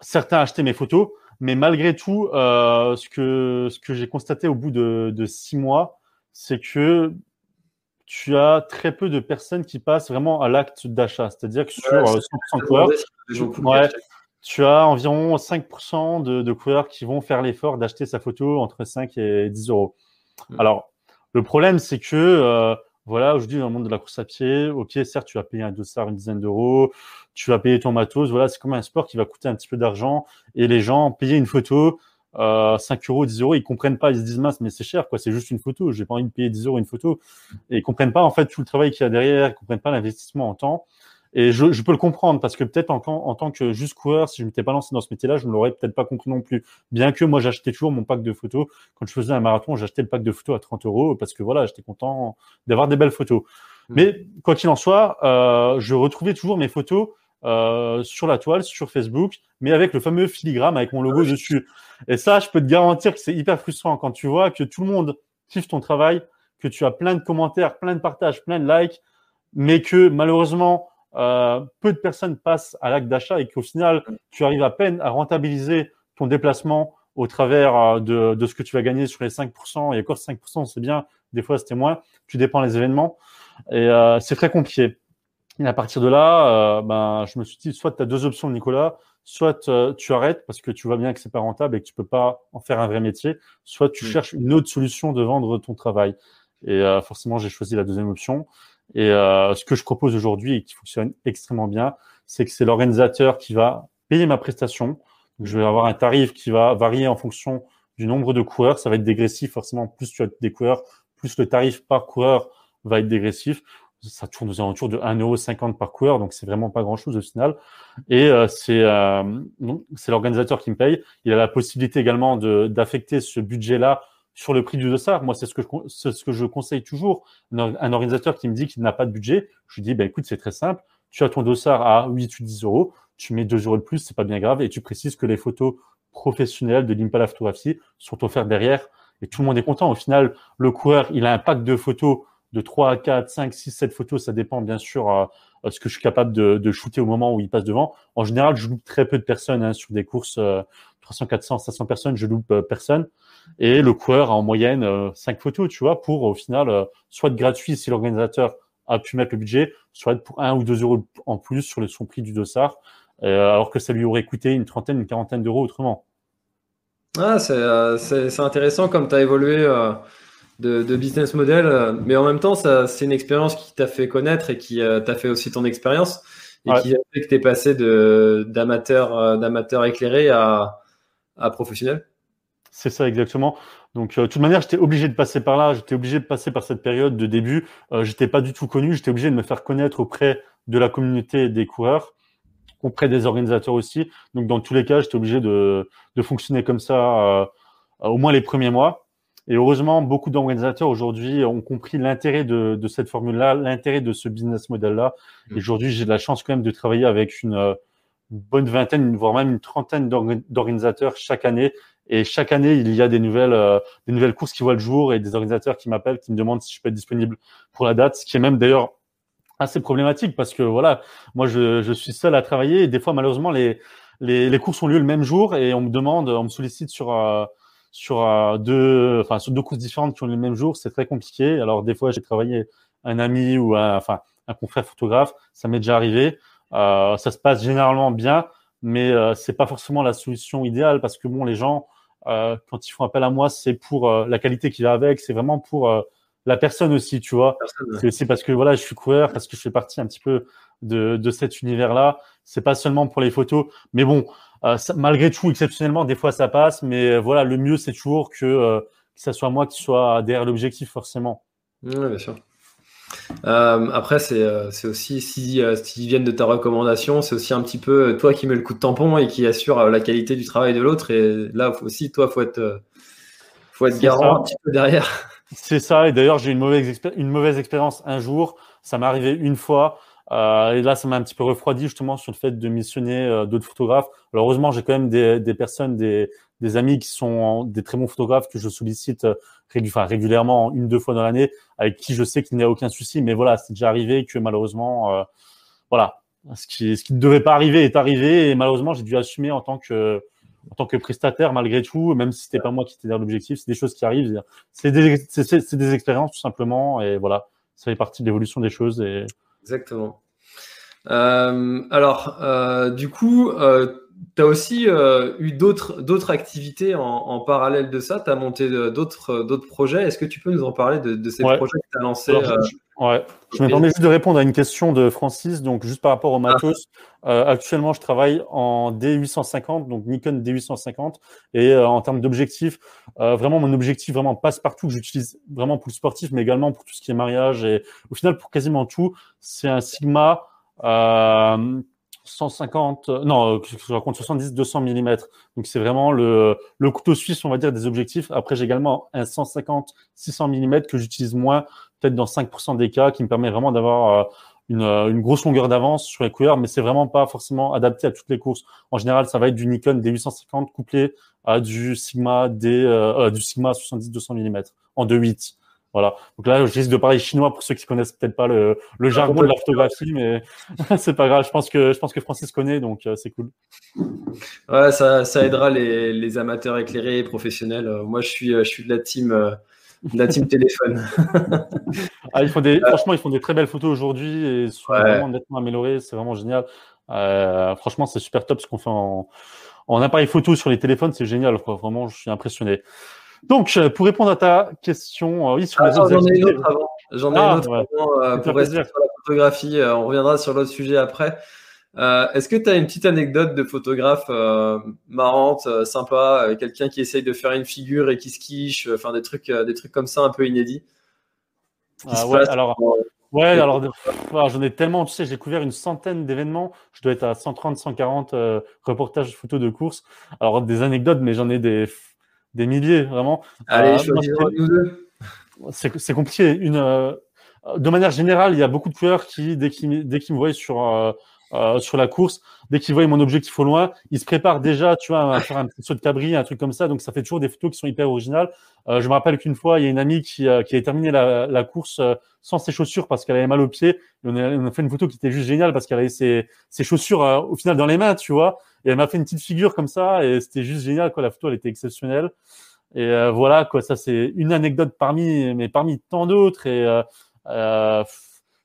certains achetaient mes photos. Mais malgré tout, euh, ce que ce que j'ai constaté au bout de, de six mois, c'est que tu as très peu de personnes qui passent vraiment à l'acte d'achat. C'est-à-dire que sur 100% euh, coureurs, tu as environ 5% de, de, coureurs qui vont faire l'effort d'acheter sa photo entre 5 et 10 euros. Hmm. Alors, le problème, c'est que, euh, voilà, aujourd'hui, dans le monde de la course à pied, ok, certes, tu vas payer un dossard une dizaine d'euros, tu vas payer ton matos, voilà, c'est comme un sport qui va coûter un petit peu d'argent, et les gens, payer une photo, euh, 5 euros, 10 euros, ils comprennent pas, ils se disent mince, mais c'est cher, quoi, c'est juste une photo, j'ai pas envie de payer 10 euros une photo. Et ils comprennent pas, en fait, tout le travail qu'il y a derrière, ils comprennent pas l'investissement en temps. Et je, je, peux le comprendre parce que peut-être en, en, tant que juste coureur, si je m'étais pas lancé dans ce métier-là, je ne l'aurais peut-être pas compris non plus. Bien que moi, j'achetais toujours mon pack de photos. Quand je faisais un marathon, j'achetais le pack de photos à 30 euros parce que voilà, j'étais content d'avoir des belles photos. Mmh. Mais quoi qu'il en soit, euh, je retrouvais toujours mes photos euh, sur la toile, sur Facebook, mais avec le fameux filigrane avec mon logo dessus. Et ça, je peux te garantir que c'est hyper frustrant quand tu vois que tout le monde kiffe ton travail, que tu as plein de commentaires, plein de partages, plein de likes, mais que malheureusement, euh, peu de personnes passent à l'acte d'achat et qu'au final, tu arrives à peine à rentabiliser ton déplacement au travers euh, de, de, ce que tu vas gagner sur les 5%. Et encore 5%, c'est bien. Des fois, c'était moins. Tu dépends des événements. Et euh, c'est très compliqué. Et à partir de là, euh, ben, je me suis dit, soit tu as deux options, Nicolas, soit euh, tu arrêtes parce que tu vois bien que c'est pas rentable et que tu peux pas en faire un vrai métier, soit tu mm. cherches une autre solution de vendre ton travail. Et euh, forcément, j'ai choisi la deuxième option. Et ce que je propose aujourd'hui et qui fonctionne extrêmement bien, c'est que c'est l'organisateur qui va payer ma prestation. je vais avoir un tarif qui va varier en fonction du nombre de coureurs. Ça va être dégressif, forcément. Plus tu as des coureurs, plus le tarif par coureur va être dégressif ça tourne aux alentours de 1,50€ par coureur, donc c'est vraiment pas grand-chose au final. Et euh, c'est euh, l'organisateur qui me paye. Il a la possibilité également d'affecter ce budget-là sur le prix du dossard. Moi, c'est ce que je, ce que je conseille toujours. Un, organisateur qui me dit qu'il n'a pas de budget, je lui dis, bah, écoute, c'est très simple. Tu as ton dossard à 8 ou 10 euros, tu mets 2 euros de plus, c'est pas bien grave, et tu précises que les photos professionnelles de l'Impala Photographie sont offertes derrière, et tout le monde est content. Au final, le coureur, il a un pack de photos de 3 à 4, 5, 6, 7 photos. Ça dépend bien sûr ce que je suis capable de, de, shooter au moment où il passe devant. En général, je loupe très peu de personnes hein, sur des courses 300, 400, 500 personnes, je loupe personne. Et le coureur a en moyenne 5 photos, tu vois, pour au final soit de gratuit si l'organisateur a pu mettre le budget, soit pour 1 ou 2 euros en plus sur le, son prix du dossard, alors que ça lui aurait coûté une trentaine, une quarantaine d'euros autrement. Ah, c'est intéressant comme tu as évolué de, business model, euh, mais en même temps, c'est une expérience qui t'a fait connaître et qui euh, t'a fait aussi ton expérience et qui a fait que tu es passé d'amateur euh, d'amateur éclairé à, à professionnel. C'est ça exactement. Donc, de toute manière, j'étais obligé de passer par là. J'étais obligé de passer par cette période de début. Euh, j'étais pas du tout connu. J'étais obligé de me faire connaître auprès de la communauté des coureurs, auprès des organisateurs aussi. Donc, dans tous les cas, j'étais obligé de, de fonctionner comme ça au moins les premiers mois. Et heureusement, beaucoup d'organisateurs aujourd'hui ont compris l'intérêt de, de, cette formule-là, l'intérêt de ce business model-là. Et mm. aujourd'hui, j'ai de la chance quand même de travailler avec une, bonne vingtaine, voire même une trentaine d'organisateurs chaque année. Et chaque année, il y a des nouvelles, euh, des nouvelles courses qui voient le jour et des organisateurs qui m'appellent, qui me demandent si je peux être disponible pour la date, ce qui est même d'ailleurs assez problématique parce que voilà, moi je, je suis seul à travailler et des fois malheureusement les, les, les courses ont lieu le même jour et on me demande, on me sollicite sur euh, sur euh, deux, enfin sur deux courses différentes qui ont le même jour, c'est très compliqué. Alors des fois, j'ai travaillé un ami ou un, enfin un confrère photographe, ça m'est déjà arrivé. Euh, ça se passe généralement bien, mais euh, c'est pas forcément la solution idéale parce que bon, les gens euh, quand ils font appel à moi, c'est pour euh, la qualité qui va avec, c'est vraiment pour la personne aussi, tu vois. C'est aussi parce que voilà, je suis coureur, parce que je fais partie un petit peu de, de cet univers-là. C'est pas seulement pour les photos, mais bon, euh, malgré tout, exceptionnellement, des fois ça passe, mais euh, voilà, le mieux c'est toujours que, euh, que ça soit moi qui soit derrière l'objectif, forcément. Oui, bien sûr. après, c'est aussi, si, s'ils viennent de ta recommandation, c'est aussi un petit peu toi qui mets le coup de tampon et qui assure la qualité du travail de l'autre. Et là aussi, toi, faut être, faut être garant un petit peu derrière. C'est ça. Et d'ailleurs, j'ai eu une mauvaise, une mauvaise expérience un jour. Ça m'est arrivé une fois. Euh, et là, ça m'a un petit peu refroidi justement sur le fait de missionner euh, d'autres photographes. Alors, heureusement, j'ai quand même des, des personnes, des, des, amis qui sont des très bons photographes que je sollicite euh, régulièrement, une, deux fois dans l'année, avec qui je sais qu'il n'y a aucun souci. Mais voilà, c'est déjà arrivé que malheureusement, euh, voilà, ce qui, ce qui ne devait pas arriver est arrivé. Et malheureusement, j'ai dû assumer en tant que en tant que prestataire malgré tout, même si c'était pas moi qui étais dans l'objectif, c'est des choses qui arrivent. C'est des, des expériences tout simplement, et voilà, ça fait partie de l'évolution des choses. Et Exactement. Euh, alors, euh, du coup, euh, tu as aussi eu d'autres activités en, parallèle de ça? Tu as monté d'autres projets? Est-ce que tu peux nous en parler de, ces projets que tu as lancés Ouais. Je me permets juste de répondre à une question de Francis. Donc, juste par rapport au ah. matos, euh, actuellement, je travaille en D850, donc Nikon D850. Et euh, en termes d'objectifs, euh, vraiment, mon objectif vraiment passe partout que j'utilise vraiment pour le sportif, mais également pour tout ce qui est mariage et au final pour quasiment tout. C'est un Sigma 150, non, je raconte 70, 200 mm. Donc c'est vraiment le, le couteau suisse, on va dire, des objectifs. Après, j'ai également un 150, 600 mm que j'utilise moins peut-être dans 5% des cas, qui me permet vraiment d'avoir euh, une, euh, une, grosse longueur d'avance sur les couleurs, mais c'est vraiment pas forcément adapté à toutes les courses. En général, ça va être du Nikon D850 couplé à du Sigma D, euh, du Sigma 70-200 mm en 2.8. Voilà. Donc là, je risque de parler chinois pour ceux qui connaissent peut-être pas le, le ah, jargon de la photographie, mais c'est pas grave. Je pense que je pense que Francis connaît, donc c'est cool. Ouais, ça, ça aidera les, les amateurs éclairés et professionnels. moi, je suis je suis de la team la team téléphone. ah, ils font des, franchement, ils font des très belles photos aujourd'hui et sont vraiment nettement améliorés. C'est vraiment génial. Euh, franchement, c'est super top ce qu'on fait en, en, appareil photo sur les téléphones. C'est génial. Quoi. Vraiment, je suis impressionné. Donc, euh, pour répondre à ta question, euh, oui, sur les ah, J'en ai une autre avant. J'en ai une ah, autre avant, pour rester sur la photographie. on reviendra sur l'autre sujet après. Euh, Est-ce que tu as une petite anecdote de photographe euh, marrante, euh, sympa, euh, quelqu'un qui essaye de faire une figure et qui se quiche, enfin des trucs, des trucs comme ça un peu inédits? Ah, ouais, alors, ouais, alors j'en ai tellement, tu sais, j'ai couvert une centaine d'événements. Je dois être à 130, 140 reportages photos de course. Alors des anecdotes, mais j'en ai des, des milliers vraiment. Allez, euh, C'est compliqué. Une, de manière générale, il y a beaucoup de coureurs qui, dès qu'ils dès qu'ils me voient sur euh, sur la course, dès qu'il voit mon objectif au loin, il se prépare déjà, tu vois, à faire un petit saut de cabri, un truc comme ça. Donc ça fait toujours des photos qui sont hyper originales. Euh, je me rappelle qu'une fois, il y a une amie qui, euh, qui a terminé la, la course euh, sans ses chaussures parce qu'elle avait mal au pied. on, a, on, a, fait une photo qui était juste géniale parce qu'elle avait ses, ses chaussures euh, au final dans les mains, tu vois. Et elle m'a fait une petite figure comme ça et c'était juste génial. Quoi. La photo, elle était exceptionnelle. Et voilà, quoi. Ça, c'est une anecdote parmi, mais parmi tant d'autres. Et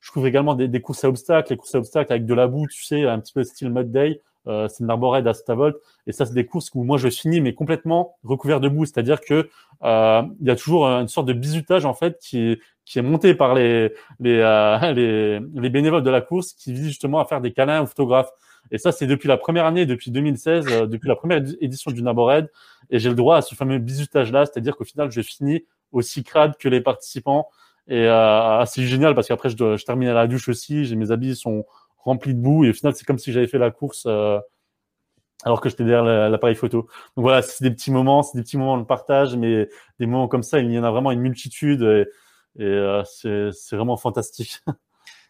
je couvre également des, des, courses à obstacles, les courses à obstacles avec de la boue, tu sais, un petit peu style mud day. Euh, c'est une arborède à Stavolt. Et ça, c'est des courses où moi, je finis, mais complètement recouvert de boue. C'est-à-dire que euh, il y a toujours une sorte de bizutage, en fait, qui, qui est monté par les, les, euh, les, les, bénévoles de la course qui visent justement à faire des câlins aux photographes. Et ça, c'est depuis la première année, depuis 2016, euh, depuis la première édition du Nabored. Et j'ai le droit à ce fameux bizutage-là. C'est-à-dire qu'au final, je finis aussi crade que les participants. Et euh, c'est génial parce qu'après, je, je termine à la douche aussi. J'ai mes habits sont remplis de boue et au final, c'est comme si j'avais fait la course euh, alors que j'étais derrière l'appareil photo. Donc voilà, c'est des petits moments, c'est des petits moments de partage, mais des moments comme ça, il y en a vraiment une multitude et, et euh, c'est vraiment fantastique.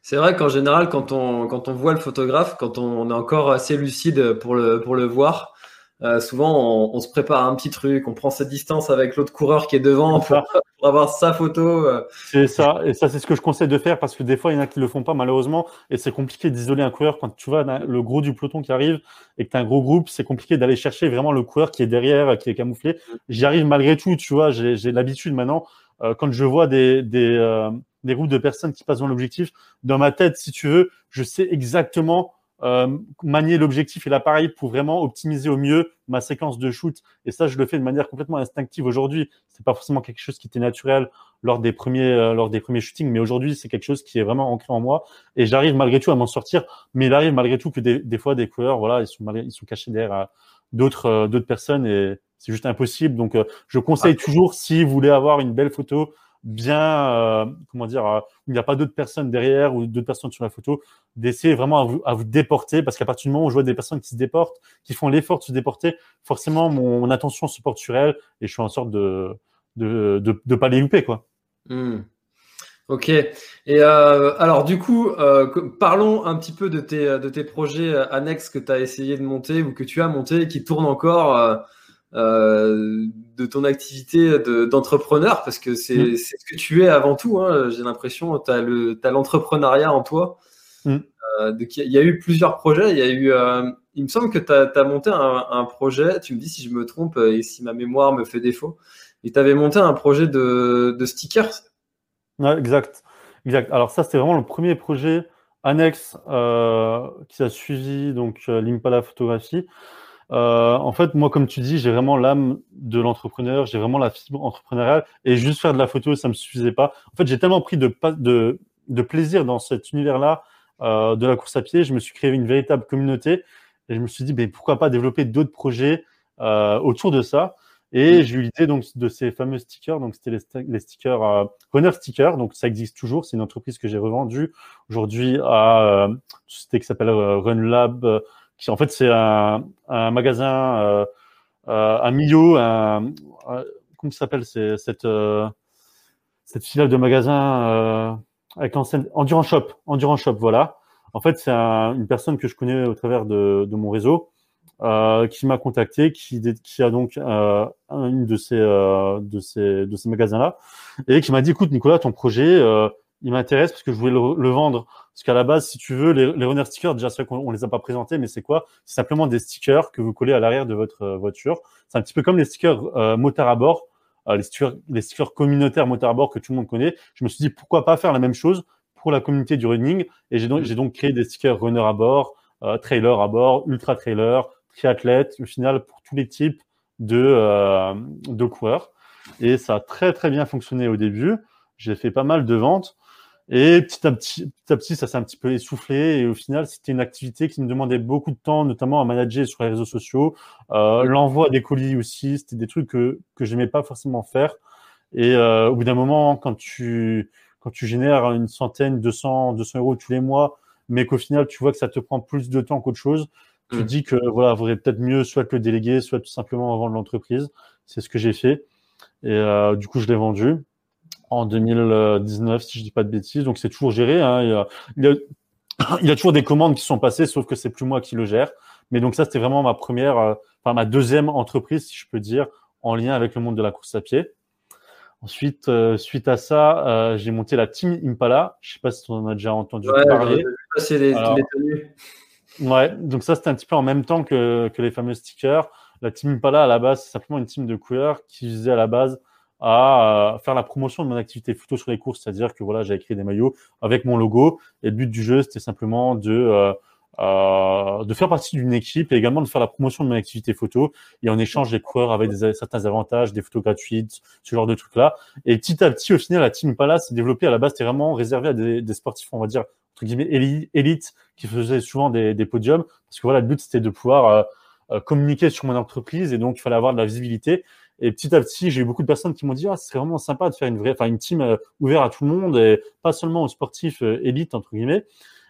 C'est vrai qu'en général, quand on, quand on voit le photographe, quand on, on est encore assez lucide pour le, pour le voir, euh, souvent, on, on, se prépare un petit truc, on prend sa distance avec l'autre coureur qui est devant pour, pour, avoir sa photo. Euh. C'est ça, et ça, c'est ce que je conseille de faire parce que des fois, il y en a qui le font pas malheureusement, et c'est compliqué d'isoler un coureur quand tu vois le gros du peloton qui arrive et que tu as un gros groupe, c'est compliqué d'aller chercher vraiment le coureur qui est derrière, qui est camouflé. J'y arrive malgré tout, tu vois, j'ai l'habitude maintenant. Euh, quand je vois des, des, euh, des groupes de personnes qui passent dans l'objectif, dans ma tête, si tu veux, je sais exactement euh, manier l'objectif et l'appareil pour vraiment optimiser au mieux ma séquence de shoot. Et ça, je le fais de manière complètement instinctive aujourd'hui. C'est pas forcément quelque chose qui était naturel lors des premiers, euh, lors des premiers shootings, mais aujourd'hui, c'est quelque chose qui est vraiment ancré en moi. Et j'arrive malgré tout à m'en sortir. Mais il arrive malgré tout que des, des fois, des coureurs, voilà, ils sont, ils sont cachés derrière euh, d'autres, euh, d'autres personnes et c'est juste impossible. Donc, je conseille toujours, si vous voulez avoir une belle photo, bien, euh, comment dire, euh, il n'y a pas d'autres personnes derrière ou d'autres personnes sur la photo, d'essayer vraiment à vous, à vous déporter, parce qu'à partir du moment où je vois des personnes qui se déportent, qui font l'effort de se déporter, forcément mon, attention se porte sur elles et je suis en sorte de de, de, de pas les louper, quoi. Mmh. Ok. Et euh, alors du coup, parlons un petit peu de tes, de tes projets annexes que tu as essayé de monter ou que tu as monté et qui tournent encore. De ton activité d'entrepreneur, parce que c'est mm. ce que tu es avant tout. Hein, J'ai l'impression, tu as l'entrepreneuriat en toi. Mm. Euh, il y a eu plusieurs projets. Il y a eu, euh, il me semble que tu as, as, monté un, un, projet. Tu me dis si je me trompe et si ma mémoire me fait défaut. Et tu avais monté un projet de, de stickers. Ouais, exact, exact. Alors ça, c'était vraiment le premier projet annexe euh, qui a suivi donc euh, l'Impala photographie. Euh, en fait, moi, comme tu dis, j'ai vraiment l'âme de l'entrepreneur, j'ai vraiment la fibre entrepreneuriale, et juste faire de la photo, ça me suffisait pas. En fait, j'ai tellement pris de, de, de, plaisir dans cet univers-là euh, de la course à pied, je me suis créé une véritable communauté, et je me suis dit, ben, pourquoi pas développer d'autres projets euh, autour de ça? Et j'ai eu l'idée donc de ces fameux stickers. Donc c'était les, les, stickers euh, Runner Sticker. Donc ça existe toujours. C'est une entreprise que j'ai revendue aujourd'hui à euh, une société qui s'appelle euh, RunLab qui en fait c'est un, un, magasin euh, euh, à Millau, un, un, comment s'appelle cette euh, cette filiale de magasin euh, avec l'enseigne Endurance Shop, Endurance Shop, voilà. En fait, c'est un, une personne que je connais au travers de, de mon réseau euh, qui m'a contacté, qui, qui a donc euh, une de ces, de ces, de ces magasins-là, et qui m'a dit, écoute Nicolas, ton projet, il m'intéresse parce que je voulais le, le vendre. Parce qu'à la base, si tu veux, les, les runner stickers, déjà, c'est qu'on on les a pas présentés, mais c'est quoi? C'est simplement des stickers que vous collez à l'arrière de votre euh, voiture. C'est un petit peu comme les stickers euh, motard à bord, euh, les, stickers, les stickers communautaires motard à bord que tout le monde connaît. Je me suis dit, pourquoi pas faire la même chose pour la communauté du running? Et j'ai donc, j'ai donc créé des stickers runner à bord, euh, trailer à bord, ultra trailer, triathlète, au final, pour tous les types de, euh, de coureurs. Et ça a très, très bien fonctionné au début. J'ai fait pas mal de ventes. Et petit à petit, petit à petit, ça s'est un petit peu essoufflé. Et au final, c'était une activité qui me demandait beaucoup de temps, notamment à manager sur les réseaux sociaux. Euh, L'envoi des colis aussi, c'était des trucs que que j'aimais pas forcément faire. Et euh, au bout d'un moment, quand tu quand tu génères une centaine, 200, 200 euros tous les mois, mais qu'au final, tu vois que ça te prend plus de temps qu'autre chose, tu mmh. dis que voilà, vaudrait peut-être mieux soit le déléguer, soit tout simplement vendre l'entreprise. C'est ce que j'ai fait. Et euh, du coup, je l'ai vendu en 2019, si je dis pas de bêtises. Donc c'est toujours géré. Hein. Il, y a, il, y a, il y a toujours des commandes qui sont passées, sauf que c'est plus moi qui le gère. Mais donc ça, c'était vraiment ma première, euh, enfin ma deuxième entreprise, si je peux dire, en lien avec le monde de la course à pied. Ensuite, euh, suite à ça, euh, j'ai monté la Team Impala. Je sais pas si tu en as déjà entendu parler. C'est les, Ouais, donc ça, c'était un petit peu en même temps que, que les fameux stickers. La Team Impala, à la base, c'est simplement une team de coureurs qui faisait à la base à faire la promotion de mon activité photo sur les courses, c'est-à-dire que voilà, j'ai écrit des maillots avec mon logo. Et le but du jeu, c'était simplement de euh, euh, de faire partie d'une équipe et également de faire la promotion de mon activité photo. Et en échange, les coureurs avaient des, certains avantages, des photos gratuites, ce genre de trucs-là. Et petit à petit, au final, la Team Palace s'est développée. À la base, c'était vraiment réservé à des, des, sportifs, on va dire, entre guillemets, élite, qui faisaient souvent des, des podiums. Parce que voilà, le but, c'était de pouvoir euh, euh, communiquer sur mon entreprise et donc il fallait avoir de la visibilité. Et petit à petit, j'ai eu beaucoup de personnes qui m'ont dit ah, c'est vraiment sympa de faire une vraie, enfin une team euh, ouverte à tout le monde et pas seulement aux sportifs euh, élites entre guillemets.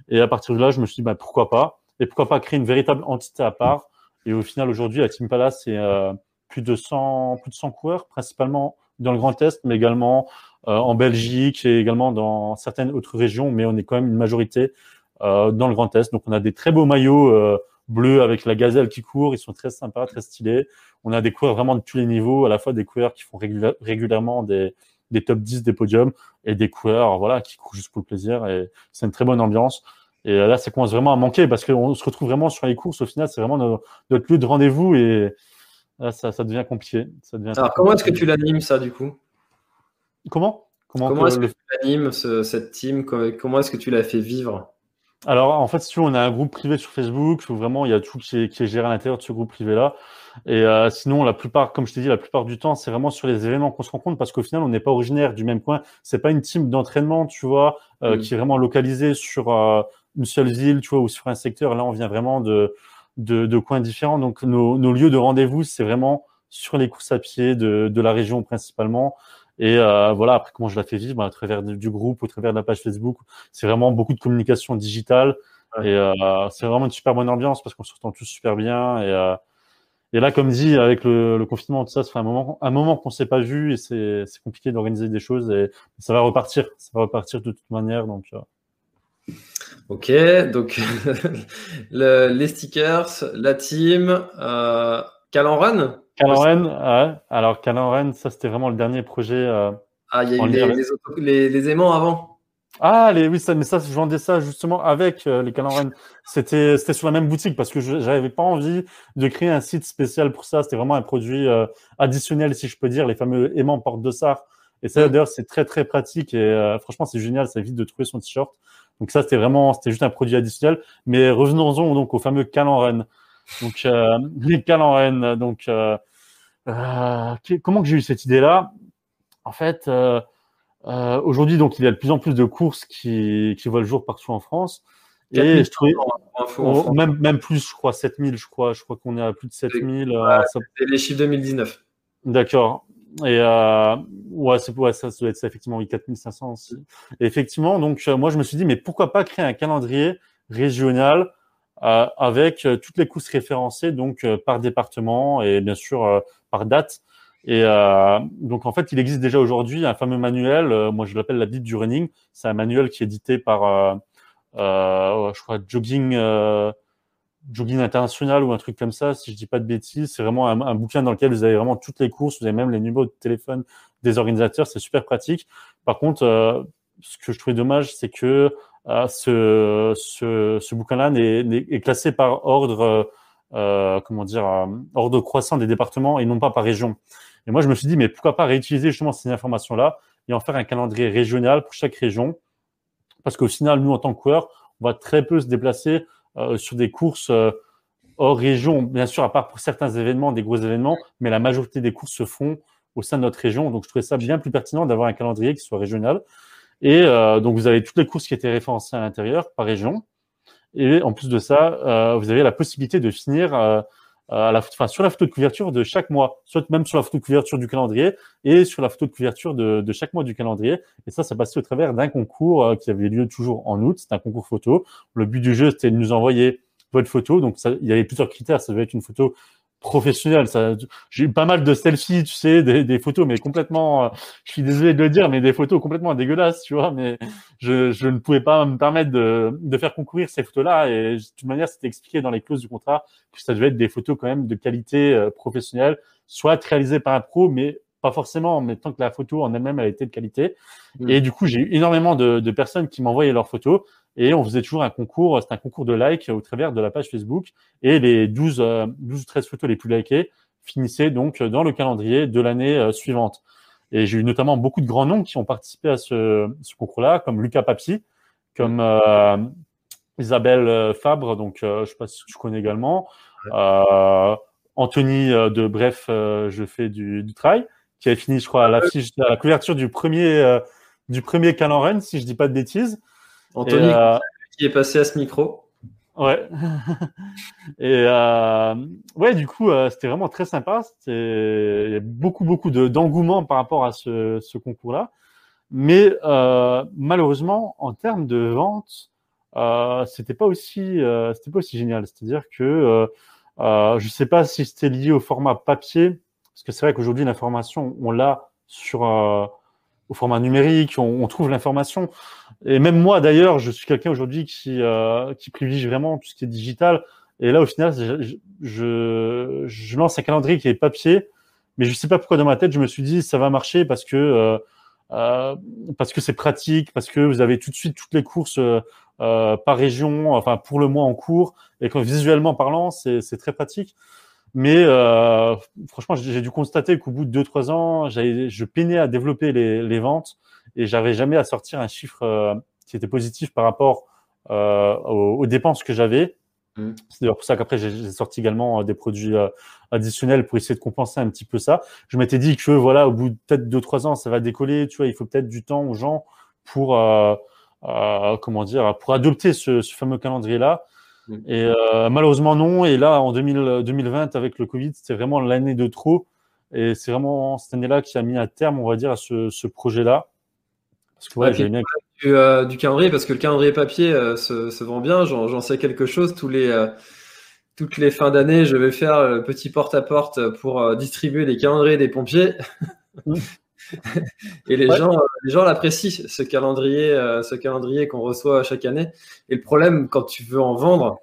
Et à partir de là, je me suis dit bah pourquoi pas? Et pourquoi pas créer une véritable entité à part? Et au final, aujourd'hui, la Team Palace, c'est euh, plus de 100 plus de 100 coureurs, principalement dans le Grand Est, mais également en Belgique et également dans certaines autres régions. Mais on est quand même une majorité dans le Grand Est. Donc on a des très beaux maillots bleus avec la gazelle qui court. Ils sont très sympas, très stylés. On a des coureurs vraiment de tous les niveaux, à la fois des coureurs qui font régulièrement des, des top 10 des podiums et des coureurs voilà, qui courent juste pour le plaisir. Et c'est une très bonne ambiance. Et là, ça commence vraiment à manquer parce qu'on se retrouve vraiment sur les courses. Au final, c'est vraiment notre, lieu de rendez-vous et là, ça, ça devient compliqué. Ça devient Alors, comment est-ce que tu l'animes, ça, du coup? Comment? Comment, comment est-ce que tu l'animes, cette team? Comment est-ce que tu l'as fait vivre? Alors, en fait, si on a un groupe privé sur Facebook où vraiment il y a tout qui est, qui est géré à l'intérieur de ce groupe privé-là. Et euh, sinon, la plupart, comme je t'ai dit, la plupart du temps, c'est vraiment sur les événements qu'on se rencontre parce qu'au final, on n'est pas originaire du même coin. C'est pas une team d'entraînement, tu vois, euh, mm. qui est vraiment localisée sur euh, une seule ville, tu vois, ou sur un secteur. Là, on vient vraiment de, de, de coins différents. Donc, nos, nos lieux de rendez-vous, c'est vraiment sur les courses à pied de, de la région principalement. Et euh, voilà, après comment je la fais vivre, bah, à travers du groupe, au travers de la page Facebook, c'est vraiment beaucoup de communication digitale. Et euh, c'est vraiment une super bonne ambiance parce qu'on se retend tous super bien. Et, euh, et là, comme dit, avec le, le, confinement, tout ça, ça fait un moment, un moment qu'on s'est pas vu et c'est, c'est compliqué d'organiser des choses et ça va repartir. Ça va repartir de toute manière. Donc, euh. Ok, donc le, les stickers, la team, euh, Calan Run Calan ouais. Alors Calan ça c'était vraiment le dernier projet. Euh, ah, il y a eu les, les, aimants avant. Ah, les, oui, ça, mais ça, je vendais ça justement avec euh, les Calan C'était, c'était sur la même boutique parce que je n'avais pas envie de créer un site spécial pour ça. C'était vraiment un produit euh, additionnel, si je peux dire, les fameux aimants porte de Sar. Et ça, mm. d'ailleurs, c'est très, très pratique et franchement, c'est génial. Ça évite de trouver son t-shirt. Donc ça, c'était vraiment, c'était juste un produit additionnel. Mais revenons-en donc au fameux Calan donc euh, les cales Donc euh, euh, comment que j'ai eu cette idée-là? En fait, aujourd'hui, donc il y a de plus en plus de courses qui, qui voient le jour partout en France. Et je trouvais, oh, même, même plus, je crois, 7000, je crois. Je crois qu'on est à plus de 7000. C'est les chiffres 2019. D'accord. Et euh, ouais, ça, doit être ça, effectivement, oui, 4500 aussi. Et effectivement, donc moi je me suis dit, mais pourquoi pas créer un calendrier régional avec euh, toutes les courses référencées donc euh, par département et bien sûr par date. Et donc en fait, il existe déjà aujourd'hui un fameux manuel. moi, je l'appelle la Bible du running. C'est un manuel qui est édité par, je crois, Jogging. Jogging International ou un truc comme ça, si je dis pas de bêtises. C'est vraiment un, un, bouquin dans lequel vous avez vraiment toutes les courses, vous avez même les numéros de téléphone des organisateurs, c'est super pratique. Par contre, euh, ce que je trouvais dommage, c'est que euh, ce, ce, ce bouquin-là est, classé par ordre, euh, comment dire, euh, ordre croissant des départements et non pas par région. Et moi, je me suis dit, mais pourquoi pas réutiliser justement ces informations-là et en faire un calendrier régional pour chaque région? Parce qu'au final, nous, en tant que coureurs, on va très peu se déplacer euh, sur des courses euh, hors région, bien sûr, à part pour certains événements, des gros événements, mais la majorité des courses se font au sein de notre région. Donc, je trouvais ça bien plus pertinent d'avoir un calendrier qui soit régional. Et euh, donc, vous avez toutes les courses qui étaient référencées à l'intérieur par région. Et en plus de ça, euh, vous avez la possibilité de finir euh, enfin, sur la photo de couverture de chaque mois, soit même sur la photo de couverture du calendrier et sur la photo de couverture de, chaque mois du calendrier. Et ça, ça passait au travers d'un concours euh, qui avait lieu toujours en août. C'est un concours photo. Le but du jeu, c'était de nous envoyer votre photo. Donc, il y avait plusieurs critères. Ça devait être une photo professionnel. Ça, j'ai eu pas mal de selfies, tu sais, des, des photos, mais complètement. Euh, je suis désolé de le dire, mais des photos complètement dégueulasses, tu vois. Mais je, je ne pouvais pas me permettre de, de faire concourir ces photos-là. Et de toute manière, c'était expliqué dans les clauses du contrat que ça devait être des photos quand même de qualité euh, professionnelle, soit réalisées par un pro, mais pas forcément, mais tant que la photo en elle-même a été de qualité. Mm. Et du coup, j'ai eu énormément de, de personnes qui m'envoyaient leurs photos et on faisait toujours un concours, c'était un concours de likes au travers de la page Facebook. Et les 12, 12 ou 13 photos les plus likées finissaient donc dans le calendrier de l'année euh, suivante. Et j'ai eu notamment beaucoup de grands noms qui ont participé à ce, ce concours-là, comme Lucas Papi, comme euh, Isabelle euh, Fabre, donc je sais pas si tu connais également, euh, Anthony de Bref, je fais du, du trail, qui avait fini, je crois, à la, fiche, à la couverture du premier du premier calendrier, si je dis pas de bêtises. Anthony, euh, qui est passé à ce micro. Ouais. et euh, ouais, du coup, euh, c'était vraiment très sympa. Il y a beaucoup, beaucoup d'engouement par rapport à ce, ce concours-là. Mais euh, malheureusement, en termes de vente, euh, c'était pas aussi, euh, c'était pas aussi génial. C'est-à-dire que euh, je sais pas si c'était lié au format papier, parce que c'est vrai qu'aujourd'hui l'information, on l'a sur au format numérique, on, on trouve l'information. Et même moi, d'ailleurs, je suis quelqu'un aujourd'hui qui, euh, qui privilégie vraiment tout ce qui est digital. Et là, au final, je, je, lance un calendrier qui est papier, mais je sais pas pourquoi dans ma tête, je me suis dit ça va marcher parce que euh, euh, parce que c'est pratique, parce que vous avez tout de suite toutes les courses euh, euh par région, enfin pour le mois en cours, et que visuellement parlant, c'est très pratique. Mais euh, franchement, j'ai dû constater qu'au bout de 2-3 ans, je peinais à développer les, les ventes et j'avais jamais à sortir un chiffre euh, qui était positif par rapport euh, aux, dépenses que j'avais. Mm. C'est d'ailleurs pour ça qu'après j'ai sorti également euh, des produits additionnels pour essayer de compenser un petit peu ça. Je m'étais dit que voilà, au bout de peut-être 2-3 ans, ça va décoller. Tu vois, il faut peut-être du temps aux gens pour euh, comment dire, pour adopter ce, ce fameux calendrier là. Mm. Et euh, malheureusement non. Et là, en 2000, 2020, avec le Covid, c'était vraiment l'année de trop. Et c'est vraiment cette année-là qui a mis un terme, on va dire, à ce, ce projet-là. Parce que ouais, du, euh, du, calendrier, parce que le calendrier papier euh, se, se, vend bien. J'en sais quelque chose. Tous les euh, toutes les fins d'année, je vais faire le petit porte-à-porte -porte pour distribuer les calendriers des pompiers. Mm. et les gens, les gens l'apprécient ce calendrier, ce calendrier qu'on reçoit chaque année. Et le problème, quand tu veux en vendre,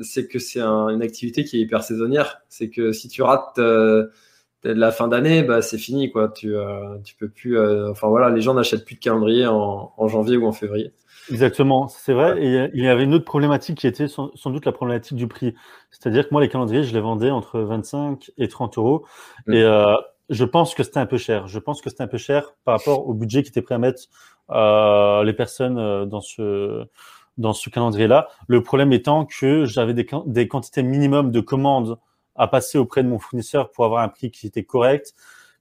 c'est que c'est un, une activité qui est hyper saisonnière. C'est que si tu rates la fin d'année, bah, c'est fini, quoi. Tu, euh, tu peux plus. Euh, enfin voilà, les gens n'achètent plus de calendrier en, en, janvier ou en février. Exactement, c'est vrai. Et il y avait une autre problématique qui était sans, sans doute la problématique du prix. C'est-à-dire que moi, les calendriers, je les vendais entre 25 et 30 euros. Mmh. Et euh, je pense que c'était un peu cher. Je pense que c'était un peu cher par rapport au budget qui était prêt à mettre les personnes dans ce dans ce calendrier-là. Le problème étant que j'avais des, des quantités minimum de commandes à passer auprès de mon fournisseur pour avoir un prix qui était correct.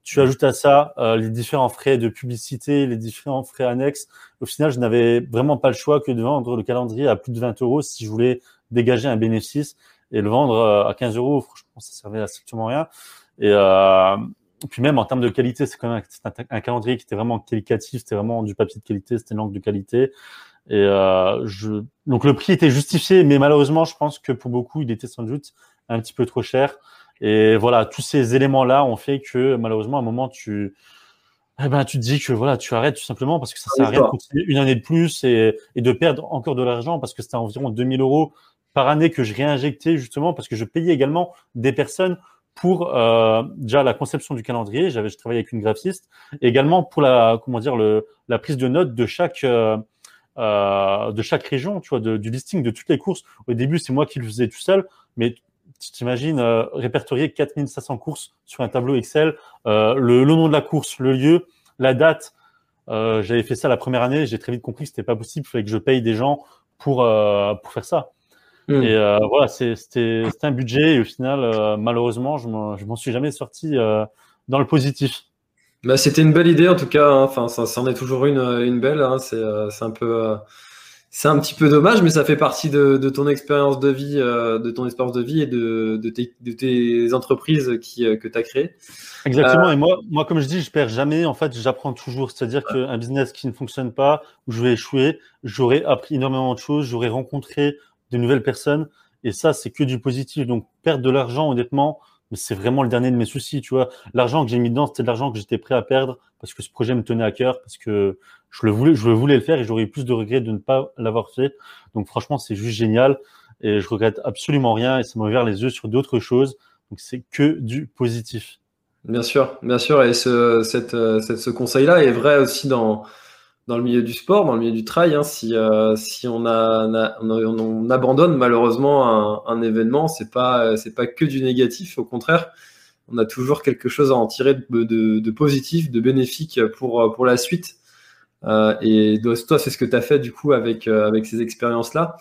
Tu ajoutes à ça euh, les différents frais de publicité, les différents frais annexes. Au final, je n'avais vraiment pas le choix que de vendre le calendrier à plus de 20 euros si je voulais dégager un bénéfice et le vendre euh, à 15 euros. Franchement, ça servait à strictement rien. Et, euh, puis même en termes de qualité, c'est quand même un, calendrier qui était vraiment qualitatif, c'était vraiment du papier de qualité, c'était une langue de qualité. Et euh, je... donc le prix était justifié, mais malheureusement, je pense que pour beaucoup, il était sans doute un petit peu trop cher. Et voilà, tous ces éléments-là ont fait que malheureusement, à un moment, tu, eh ben, tu te dis que voilà, tu arrêtes tout simplement parce que ça sert à rien de continuer une année de plus et, et de perdre encore de l'argent parce que c'était environ 2000 euros par année que je réinjectais justement parce que je payais également des personnes pour euh, déjà la conception du calendrier. J'avais je travaillais avec une graphiste, et également pour la comment dire le la prise de notes de chaque euh, euh, de chaque région, tu vois, de, du listing de toutes les courses. Au début, c'est moi qui le faisais tout seul, mais t'imagines euh, répertorier 4500 courses sur un tableau Excel, euh, le, le, nom de la course, le lieu, la date. Euh, J'avais fait ça la première année, j'ai très vite compris que c'était pas possible, il fallait que je paye des gens pour euh, pour faire ça. Mm. Et euh, voilà, c'était un budget et au final, euh, malheureusement, je m'en suis jamais sorti euh, dans le positif. Bah, C'était une belle idée en tout cas. Hein. Enfin, ça, ça, en est toujours une, une belle. Hein. C'est un peu, c'est un petit peu dommage, mais ça fait partie de, de ton expérience de vie, de ton expérience de vie et de, de, tes, de tes entreprises qui, que tu as créées. Exactement. Et moi, moi, comme je dis, je perds jamais. En fait, j'apprends toujours. C'est-à-dire ouais. qu'un business qui ne fonctionne pas, où je vais échouer, j'aurais appris énormément de choses, j'aurais rencontré de nouvelles personnes. Et ça, c'est que du positif. Donc, perdre de l'argent, honnêtement, c'est vraiment le dernier de mes soucis, tu vois. L'argent que j'ai mis dedans, c'était de l'argent que j'étais prêt à perdre parce que ce projet me tenait à cœur, parce que je le voulais, je voulais le faire et j'aurais eu plus de regrets de ne pas l'avoir fait. Donc franchement, c'est juste génial et je regrette absolument rien et ça m'a ouvert les yeux sur d'autres choses. Donc c'est que du positif. Bien sûr, bien sûr. Et ce, cette, euh, ce conseil-là est vrai aussi dans, dans le milieu du sport, dans le milieu du trail. Hein. Si, euh, si on, a, on, on, abandonne malheureusement un, événement, c'est pas c'est pas que du négatif. Au contraire, on a toujours quelque chose à en tirer de, positif, de bénéfique pour pour la suite. Euh, et toi, c'est ce que tu as fait du coup avec euh, avec ces expériences-là.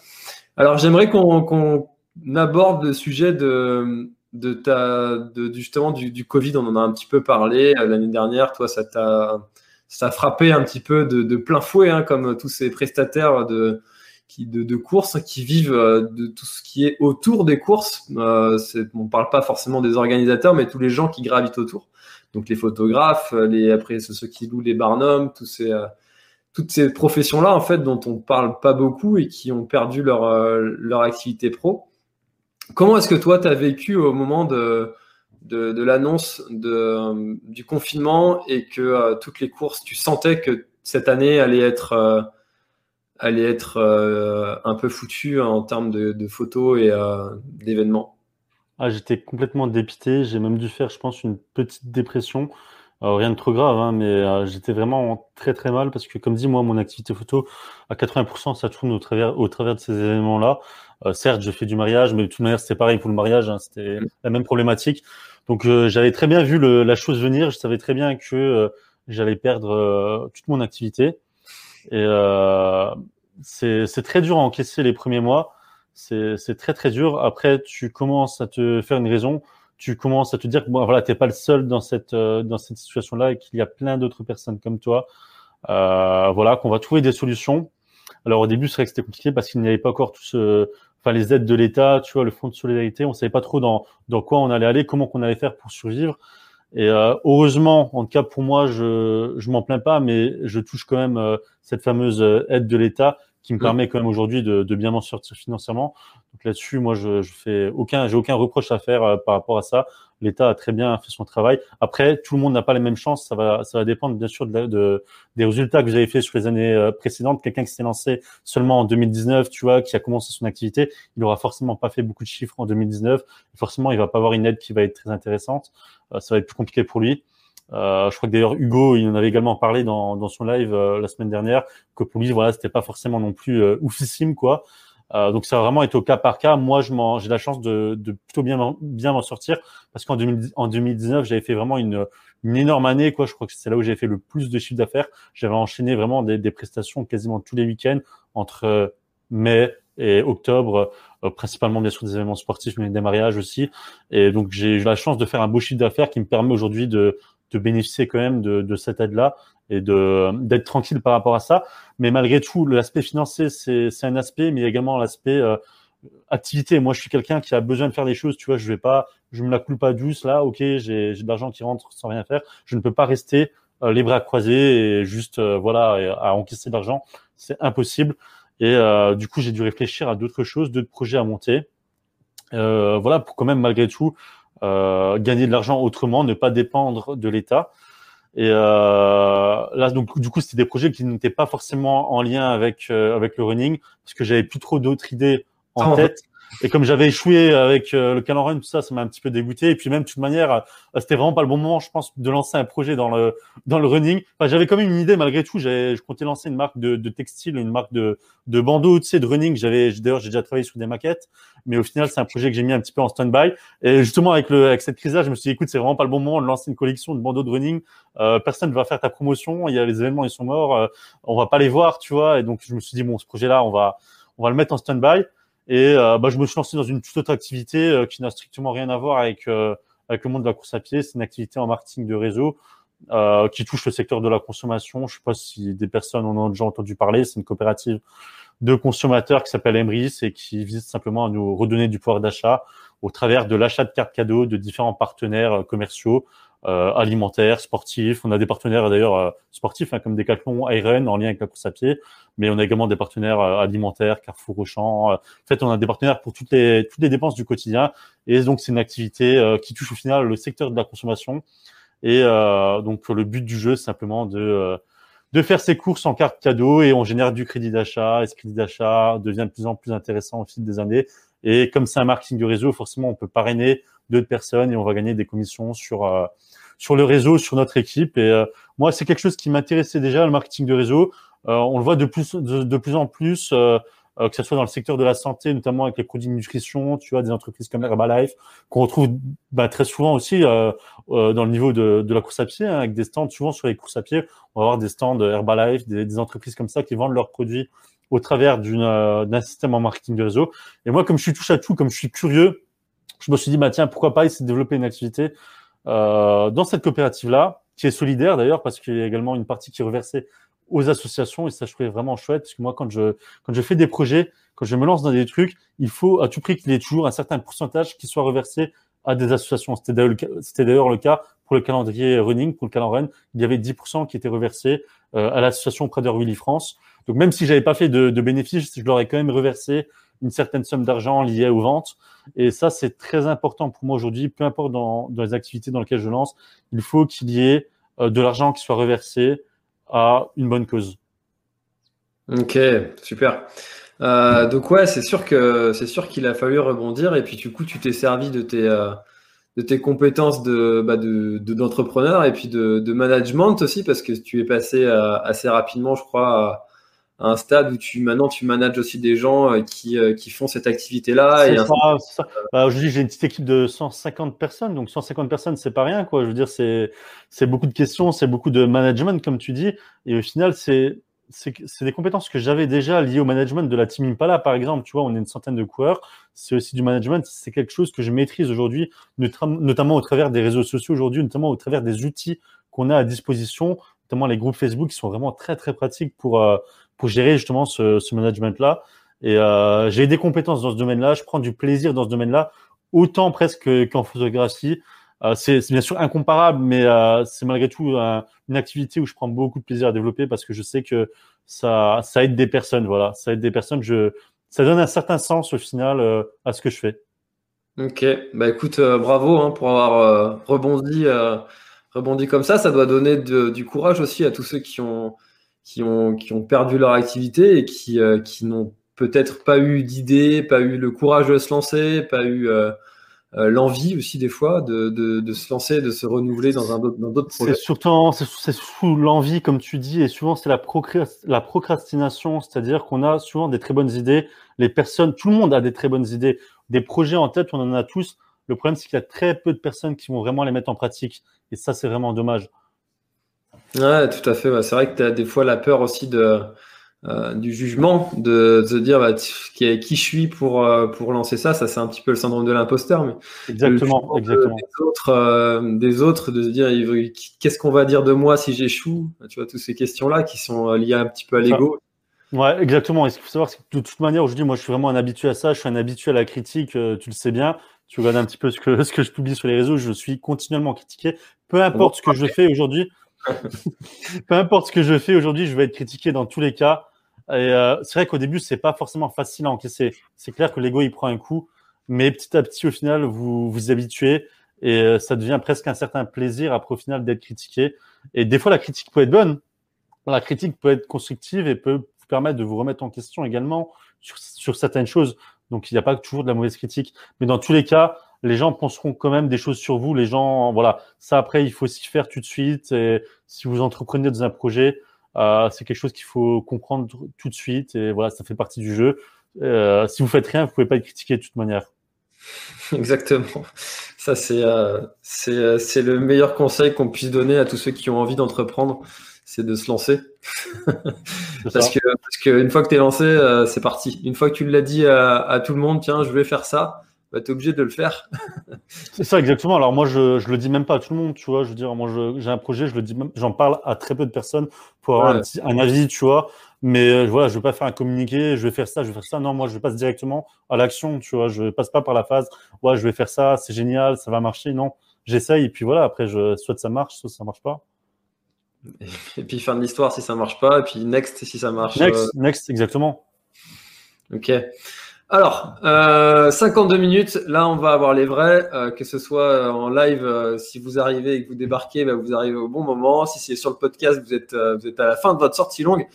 Alors, j'aimerais qu'on aborde le sujet de de ta de, justement du, du, Covid. On en a un petit peu parlé l'année dernière. Toi, ça t'a ça a frappé un petit peu de, plein fouet, hein, comme tous ces prestataires de, qui, de, courses qui vivent euh, de tout ce qui est autour des courses. Euh, on ne parle pas forcément des organisateurs, mais tous les gens qui gravitent autour. Donc les photographes, les, après ceux qui louent les barnums, tous ces, euh, toutes ces professions-là, en fait, dont on parle pas beaucoup et qui ont perdu leur, leur activité pro. Comment est-ce que toi, tu as vécu au moment de, de, l'annonce de, du confinement et que euh, toutes les courses, tu sentais que cette année allait être, euh, allait être euh, un peu foutue en termes de, photos et d'événements ah, J'étais complètement dépité. J'ai même dû faire, je pense, une petite dépression. rien de trop grave, hein, mais j'étais vraiment très très mal parce que, comme dit, moi, mon activité photo, à 80%, ça tourne au travers, au travers de ces événements-là. certes, je fais du mariage, mais de toute manière, c'était pareil pour le mariage, hein, c'était la même problématique. Donc euh, j'avais très bien vu la chose venir. Je savais très bien que euh, j'allais perdre euh, toute mon activité. Et c'est très dur à encaisser les premiers mois. C'est très très dur. Après, tu commences à te faire une raison. Tu commences à te dire que bon, voilà, t'es pas le seul dans cette dans cette situation-là et qu'il y a plein d'autres personnes comme toi. voilà, qu'on va trouver des solutions. Alors au début, c'est vrai que c'était compliqué parce qu'il n'y avait pas encore tout ce, enfin les aides de l'État, tu vois, le fonds de solidarité, on savait pas trop dans dans quoi on allait aller, comment qu'on allait faire pour survivre. Et euh, heureusement, en tout cas pour moi, je je m'en plains pas, mais je touche quand même euh, cette fameuse euh, aide de l'État qui me permet quand même aujourd'hui de, de, bien m'en sortir financièrement. Donc là-dessus, moi, je, je fais aucun, j'ai aucun reproche à faire euh, par rapport à ça. L'État a très bien fait son travail. Après, tout le monde n'a pas les mêmes chances. Ça va, ça va dépendre bien sûr de, de des résultats que vous avez fait sur les années euh, précédentes. Quelqu'un qui s'est lancé seulement en 2019, tu vois, qui a commencé son activité, il aura forcément pas fait beaucoup de chiffres en 2019. forcément, il va pas avoir une aide qui va être très intéressante. Euh, ça va être plus compliqué pour lui. Euh, je crois que d'ailleurs Hugo, il en avait également parlé dans, dans son live euh, la semaine dernière, que pour lui, voilà, c'était pas forcément non plus euh, oufissime, quoi. Euh, donc ça a vraiment été au cas par cas. Moi, je j'ai la chance de, de plutôt bien bien m'en sortir parce qu'en en 2019, j'avais fait vraiment une, une énorme année, quoi. Je crois que c'est là où j'ai fait le plus de chiffre d'affaires. J'avais enchaîné vraiment des, des, prestations quasiment tous les week-ends entre mai et octobre, principalement bien sûr des événements sportifs, mais des mariages aussi. Et donc j'ai eu la chance de faire un beau chiffre d'affaires qui me permet aujourd'hui de de bénéficier quand même de, de cette aide-là et de d'être tranquille par rapport à ça. Mais malgré tout, l'aspect financier, c'est un aspect, mais également l'aspect euh, activité. Moi, je suis quelqu'un qui a besoin de faire des choses. Tu vois, je vais pas, je me la coule pas douce là. Ok, j'ai de l'argent qui rentre sans rien faire. Je ne peux pas rester euh, les bras croisés et juste euh, voilà à encaisser de l'argent. C'est impossible. Et du coup, j'ai dû réfléchir à d'autres choses, d'autres projets à monter. voilà, pour quand même malgré tout euh, gagner de l'argent autrement, ne pas dépendre de l'État. Et euh, là, donc, du coup, c'était des projets qui n'étaient pas forcément en lien avec euh, avec le running, parce que j'avais plus trop d'autres idées en tête. Et comme j'avais échoué avec euh, le calendrier, tout ça, ça m'a un petit peu dégoûté. Et puis même, de toute manière, euh, c'était vraiment pas le bon moment, je pense, de lancer un projet dans le dans le running. Enfin, j'avais quand même une idée malgré tout. Je comptais lancer une marque de, de textile, une marque de de bandeaux, tu sais, de running. J'avais d'ailleurs, j'ai déjà travaillé sur des maquettes, mais au final, c'est un projet que j'ai mis un petit peu en stand-by. Et justement, avec le avec cette crise-là, je me suis dit, écoute, c'est vraiment pas le bon moment de lancer une collection de bandeaux de running. Euh, personne ne va faire ta promotion. Il y a les événements, ils sont morts. Euh, on va pas les voir, tu vois. Et donc, je me suis dit, bon, ce projet-là, on va on va le mettre en stand-by. Et euh, bah, je me suis lancé dans une toute autre activité euh, qui n'a strictement rien à voir avec, euh, avec le monde de la course à pied. C'est une activité en marketing de réseau qui touche le secteur de la consommation. Je sais pas si des personnes en ont déjà entendu parler. C'est une coopérative de consommateurs qui s'appelle Emrys et qui vise simplement à nous redonner du pouvoir d'achat. Au travers de l'achat de cartes cadeaux de différents partenaires commerciaux, euh, alimentaires, sportifs. On a des partenaires d'ailleurs euh, sportifs hein, comme Decathlon, Iron en lien avec la course à pied, mais on a également des partenaires euh, alimentaires, Carrefour, Auchan. en fait, on a des partenaires pour toutes les toutes les dépenses du quotidien. Et donc c'est une activité qui touche au final le secteur de la consommation. Et donc le but du jeu, c'est simplement de de faire ses courses en carte cadeau et on génère du crédit d'achat. Et ce crédit d'achat devient de plus en plus intéressant au fil des années. Et comme c'est un marketing de réseau, forcément, on peut parrainer d'autres personnes et on va gagner des commissions sur sur le réseau, sur notre équipe. Et euh, moi, c'est quelque chose qui m'intéressait déjà, le marketing de réseau. Euh, on le voit de plus, de, plus en plus, euh, que ce soit dans le secteur de la santé, notamment avec les produits de nutrition, tu vois, des entreprises comme Herbalife, qu'on retrouve bah, très souvent aussi dans le niveau de, de la course à pied, hein, avec des stands, souvent sur les courses à pied, on va avoir des stands Herbalife, des, des entreprises comme ça qui vendent leurs produits au travers d'un système en marketing de réseau. Et moi, comme je suis touche à tout, comme je suis curieux, je me suis dit, bah tiens, pourquoi pas essayer de développer une activité euh, dans cette coopérative-là, qui est solidaire d'ailleurs, parce qu'il y a également une partie qui est reversée aux associations, et ça je trouvais vraiment chouette, parce que moi quand je, quand je fais des projets, quand je me lance dans des trucs, il faut à tout prix qu'il y ait toujours un certain pourcentage qui soit reversé à des associations. C'était d'ailleurs le cas pour le calendrier running, pour le calendrier run, il y avait 10% qui étaient reversés euh, à l'association Prader Willy France. Donc même si j'avais pas fait de, de bénéfices, je l'aurais quand même reversé une certaine somme d'argent liée aux ventes. Et ça, c'est très important pour moi aujourd'hui, peu importe dans, les activités dans lesquelles je lance, il faut qu'il y ait euh, de l'argent qui soit reversé à une bonne cause. Ok, super. Euh, donc ouais, c'est sûr que c'est sûr qu'il a fallu rebondir et puis du coup tu t'es servi de tes euh, de tes compétences de bah, d'entrepreneur et puis de, de, management aussi parce que tu es passé euh, assez rapidement, je crois, un stade où tu maintenant tu manages aussi des gens euh, qui, euh, qui font cette activité-là. C'est ça, ça. Bah, aujourd'hui, j'ai une petite équipe de 150 personnes, donc 150 personnes, c'est pas rien, quoi. Je veux dire, c'est c'est beaucoup de questions, c'est beaucoup de management, comme tu dis, et au final, c'est c'est des compétences que j'avais déjà liées au management de la team Impala, par exemple. Tu vois, on est une centaine de coureurs. C'est aussi du management. C'est quelque chose que je maîtrise aujourd'hui, notamment au travers des réseaux sociaux aujourd'hui, notamment au travers des outils qu'on a à disposition, notamment les groupes Facebook qui sont vraiment très, très pratiques pour, euh, pour gérer justement ce, ce management-là. Et euh, j'ai des compétences dans ce domaine-là, je prends du plaisir dans ce domaine-là, autant presque qu'en photographie. Euh, c'est bien sûr incomparable, mais euh, c'est malgré tout une activité où je prends beaucoup de plaisir à développer parce que je sais que ça, ça aide des personnes. Voilà, ça aide des personnes. Je, ça donne un certain sens au final à ce que je fais. Ok, bah écoute, bravo hein, pour avoir rebondi, rebondi comme ça. Ça doit donner du courage aussi à tous ceux qui ont qui ont, qui ont perdu leur activité et qui, euh, qui n'ont peut-être pas eu d'idée, pas eu le courage de se lancer, pas eu euh, euh, l'envie aussi des fois de, de, de, se lancer, de se renouveler dans un dans d'autres projets. C'est surtout c'est sous l'envie comme tu dis et souvent c'est la, la procrastination, c'est-à-dire qu'on a souvent des très bonnes idées. Les personnes, tout le monde a des très bonnes idées, des projets en tête, on en a tous. Le problème c'est qu'il y a très peu de personnes qui vont vraiment les mettre en pratique et ça c'est vraiment dommage. Ouais, tout à fait. C'est vrai que tu as des fois la peur aussi de, euh, du jugement, de, se dire bah, qui, qui, je suis pour, euh, pour lancer ça. Ça, c'est un petit peu le syndrome de l'imposteur. Mais exactement, exactement. Des autres, euh, des autres, de se dire qu'est-ce qu'on va dire de moi si j'échoue? Tu vois, toutes ces questions-là qui sont liées un petit peu à l'ego. Ouais, exactement. Et ce qu'il faut savoir, c'est que de toute manière, aujourd'hui, moi, je suis vraiment un habitué à ça. Je suis un habitué à la critique. tu le sais bien. Tu regardes un petit peu ce que, ce que je publie sur les réseaux. Je suis continuellement critiqué. Peu importe ce que je fais aujourd'hui. Peu importe ce que je fais aujourd'hui, je vais être critiqué dans tous les cas. Et euh, c'est vrai qu'au début, c'est pas forcément facile à encaisser. C'est clair que l'ego il prend un coup, mais petit à petit, au final, vous vous habituez et euh, ça devient presque un certain plaisir après au final d'être critiqué. Et des fois, la critique peut être bonne. La critique peut être constructive et peut vous permettre de vous remettre en question également sur, sur certaines choses. Donc, il n'y a pas toujours de la mauvaise critique. Mais dans tous les cas, les gens penseront quand même des choses sur vous. Les gens, voilà, ça après, il faut s'y faire tout de suite. Et si vous entreprenez dans un projet, euh, c'est quelque chose qu'il faut comprendre tout de suite. Et voilà, ça fait partie du jeu. Euh, si vous faites rien, vous pouvez pas être critiqué de toute manière. Exactement. Ça, c'est euh, c'est le meilleur conseil qu'on puisse donner à tous ceux qui ont envie d'entreprendre, c'est de se lancer. parce, que, parce que une fois que tu es lancé, c'est parti. Une fois que tu l'as dit à, à, tout le monde, tiens, je vais faire ça, bah, tu es obligé de le faire. c'est ça, exactement. Alors moi, je, je le dis même pas à tout le monde, tu vois. Je veux dire, moi, j'ai un projet, je le dis même, j'en parle à très peu de personnes pour avoir un, un, avis, tu vois. Mais euh, voilà, je veux pas faire un communiqué, je vais faire ça, je vais faire ça. Non, moi, je passe directement à l'action, tu vois. Je passe pas par la phase, ouais, je vais faire ça, c'est génial, ça va marcher. Non, j'essaye et puis voilà. Après, je, soit ça marche, soit ça marche pas. Et puis fin de l'histoire si ça marche pas, et puis next si ça marche. Next, euh. next, exactement. Ok. Alors, euh, 52 minutes, là on va avoir les vrais, euh, que ce soit en live, euh, si vous arrivez et que vous débarquez, bah, vous arrivez au bon moment. Si c'est sur le podcast, vous êtes, à la fin de votre sortie longue.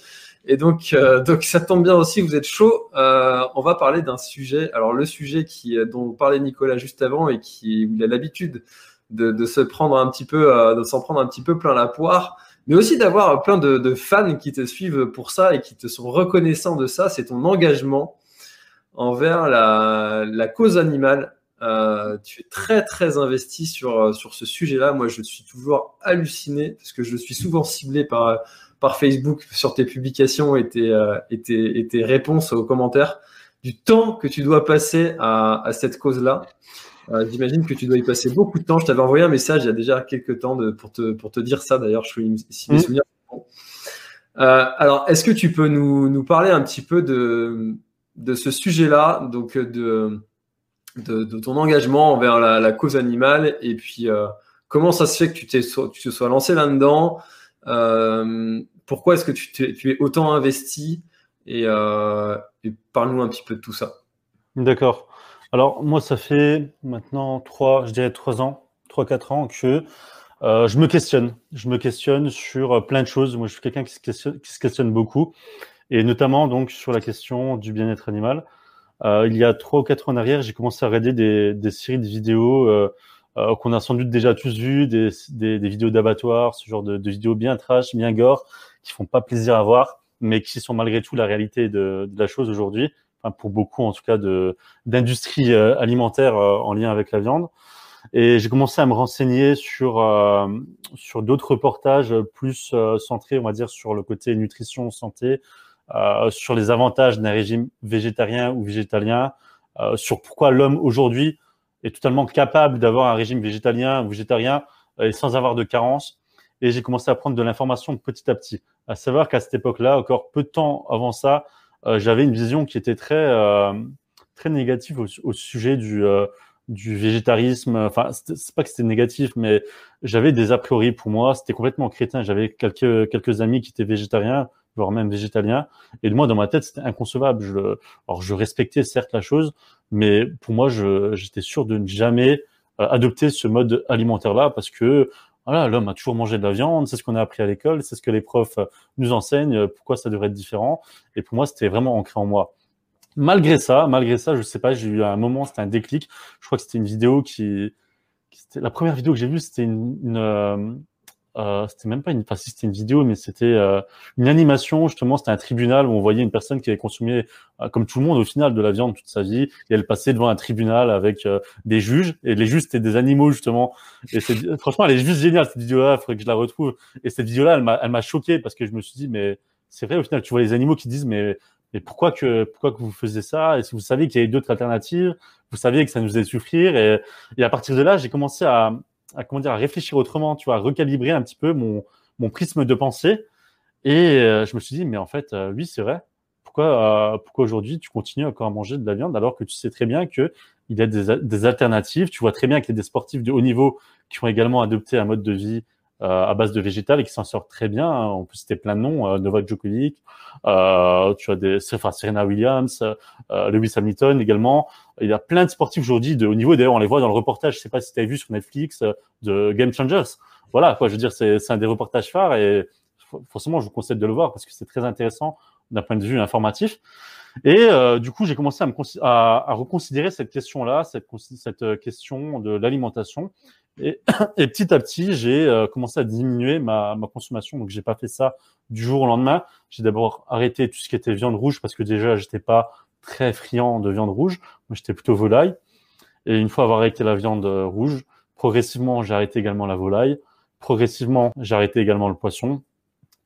Et donc, donc ça tombe bien aussi, vous êtes chaud. on va parler d'un sujet. Alors le sujet qui, dont parlait Nicolas juste avant et qui il a l'habitude de, de, se prendre un petit peu, de s'en prendre un petit peu plein la poire, mais aussi d'avoir plein de, de, fans qui te suivent pour ça et qui te sont reconnaissants de ça. C'est ton engagement envers la, la cause animale. Euh, tu es très très investi sur, sur ce sujet-là. Moi, je suis toujours halluciné parce que je suis souvent ciblé par, par Facebook sur tes publications et tes, euh, et tes, et tes réponses aux commentaires du temps que tu dois passer à, à cette cause-là. Euh, J'imagine que tu dois y passer beaucoup de temps. Je t'avais envoyé un message il y a déjà quelques temps de, pour, te, pour te dire ça. D'ailleurs, je suis si mes mmh. souvenirs. Euh, alors, est-ce que tu peux nous, nous parler un petit peu de, de ce sujet-là, donc de, de, ton engagement envers la, cause animale, et puis euh, comment ça se fait que tu, te sois lancé là-dedans euh, Pourquoi est-ce que tu, es autant investi et, euh, parle-nous un petit peu de tout ça. D'accord. Alors moi, ça fait maintenant trois, je dirais trois ans, trois quatre ans que euh, je me questionne. Je me questionne sur plein de choses. Moi, je suis quelqu'un qui se questionne beaucoup et notamment donc sur la question du bien-être animal. Euh, il y a trois ou quatre ans en arrière, j'ai commencé à regarder des, des séries de vidéos euh, euh, qu'on a sans doute déjà tous vues, des, des, des vidéos d'abattoirs, ce genre de, de, vidéos bien trash, bien gore, qui font pas plaisir à voir, mais qui sont malgré tout la réalité de, de la chose aujourd'hui, enfin pour beaucoup en tout cas de d'industrie euh, alimentaire euh, en lien avec la viande. Et j'ai commencé à me renseigner sur euh, sur d'autres reportages plus centrés, on va dire, sur le côté nutrition, santé, euh, sur les avantages d'un régime végétarien ou végétalien, euh, sur pourquoi l'homme aujourd'hui est totalement capable d'avoir un régime végétalien ou végétarien euh, sans avoir de carence. Et j'ai commencé à prendre de l'information petit à petit. À savoir qu'à cette époque-là, encore peu de temps avant ça, j'avais une vision qui était très très négative au, sujet du du végétarisme. Enfin, c'est pas que c'était négatif, mais j'avais des a priori pour moi. C'était complètement crétin. J'avais quelques quelques amis qui étaient végétariens voire même végétalien. Et moi, dans ma tête, c'était inconcevable. Alors, je respectais certes la chose, mais pour moi, j'étais sûr de ne jamais euh, adopter ce mode alimentaire-là parce que voilà, l'homme a toujours mangé de la viande, c'est ce qu'on a appris à l'école, c'est ce que les profs nous enseignent, pourquoi ça devrait être différent. Et pour moi, c'était vraiment ancré en moi. Malgré ça, malgré ça, je sais pas, j'ai eu un moment, c'était un déclic. Je crois que c'était une vidéo qui, qui la première vidéo que j'ai vue, c'était une, euh, c'était même pas une, enfin si c'était une vidéo, mais c'était euh, une animation justement. C'était un tribunal où on voyait une personne qui avait consommé, euh, comme tout le monde au final, de la viande toute sa vie, et elle passait devant un tribunal avec euh, des juges, et les juges c'était des animaux justement. Et c'est, franchement, elle est juste géniale cette vidéo-là. Faudrait que je la retrouve. Et cette vidéo-là, elle m'a, elle m'a choqué parce que je me suis dit, mais c'est vrai au final, tu vois les animaux qui disent, mais mais pourquoi que pourquoi que vous faisiez ça? Est-ce que vous saviez qu'il y avait d'autres alternatives Vous saviez que ça nous faisait souffrir et, et à partir de là, j'ai commencé à, à comment dire à réfléchir autrement, tu vois, à recalibrer un petit peu mon mon prisme de pensée. Et euh, je me suis dit, mais en fait, euh, oui, c'est vrai. Pourquoi, euh, pourquoi aujourd'hui tu continues encore à manger de la viande alors que tu sais très bien que il y a des, des alternatives. Tu vois très bien qu'il y a des sportifs de haut niveau qui ont également adopté un mode de vie à base de végétal et qui s'en sortent très bien. On peut citer plein de noms, Novak Djokovic, euh, tu as des, enfin, Serena Williams, euh, Lewis Hamilton également. Il y a plein de sportifs aujourd'hui de haut niveau. D'ailleurs, on les voit dans le reportage. Je sais pas si tu as vu sur Netflix de Game Changers. Voilà, quoi. Je veux dire, c'est un des reportages phares et forcément, je vous conseille de le voir parce que c'est très intéressant d'un point de vue informatif. Et euh, du coup, j'ai commencé à, me à, à, reconsidérer cette question-là, cette, cette question de l'alimentation. Et, et, petit à petit, j'ai euh, commencé à diminuer ma, ma consommation. Donc, j'ai pas fait ça du jour au lendemain. J'ai d'abord arrêté tout ce qui était viande rouge parce que déjà, j'étais pas très friand de viande rouge. Moi, j'étais plutôt volaille. Et une fois avoir arrêté la viande rouge, progressivement, j'ai arrêté également la volaille. Progressivement, j'ai arrêté également le poisson.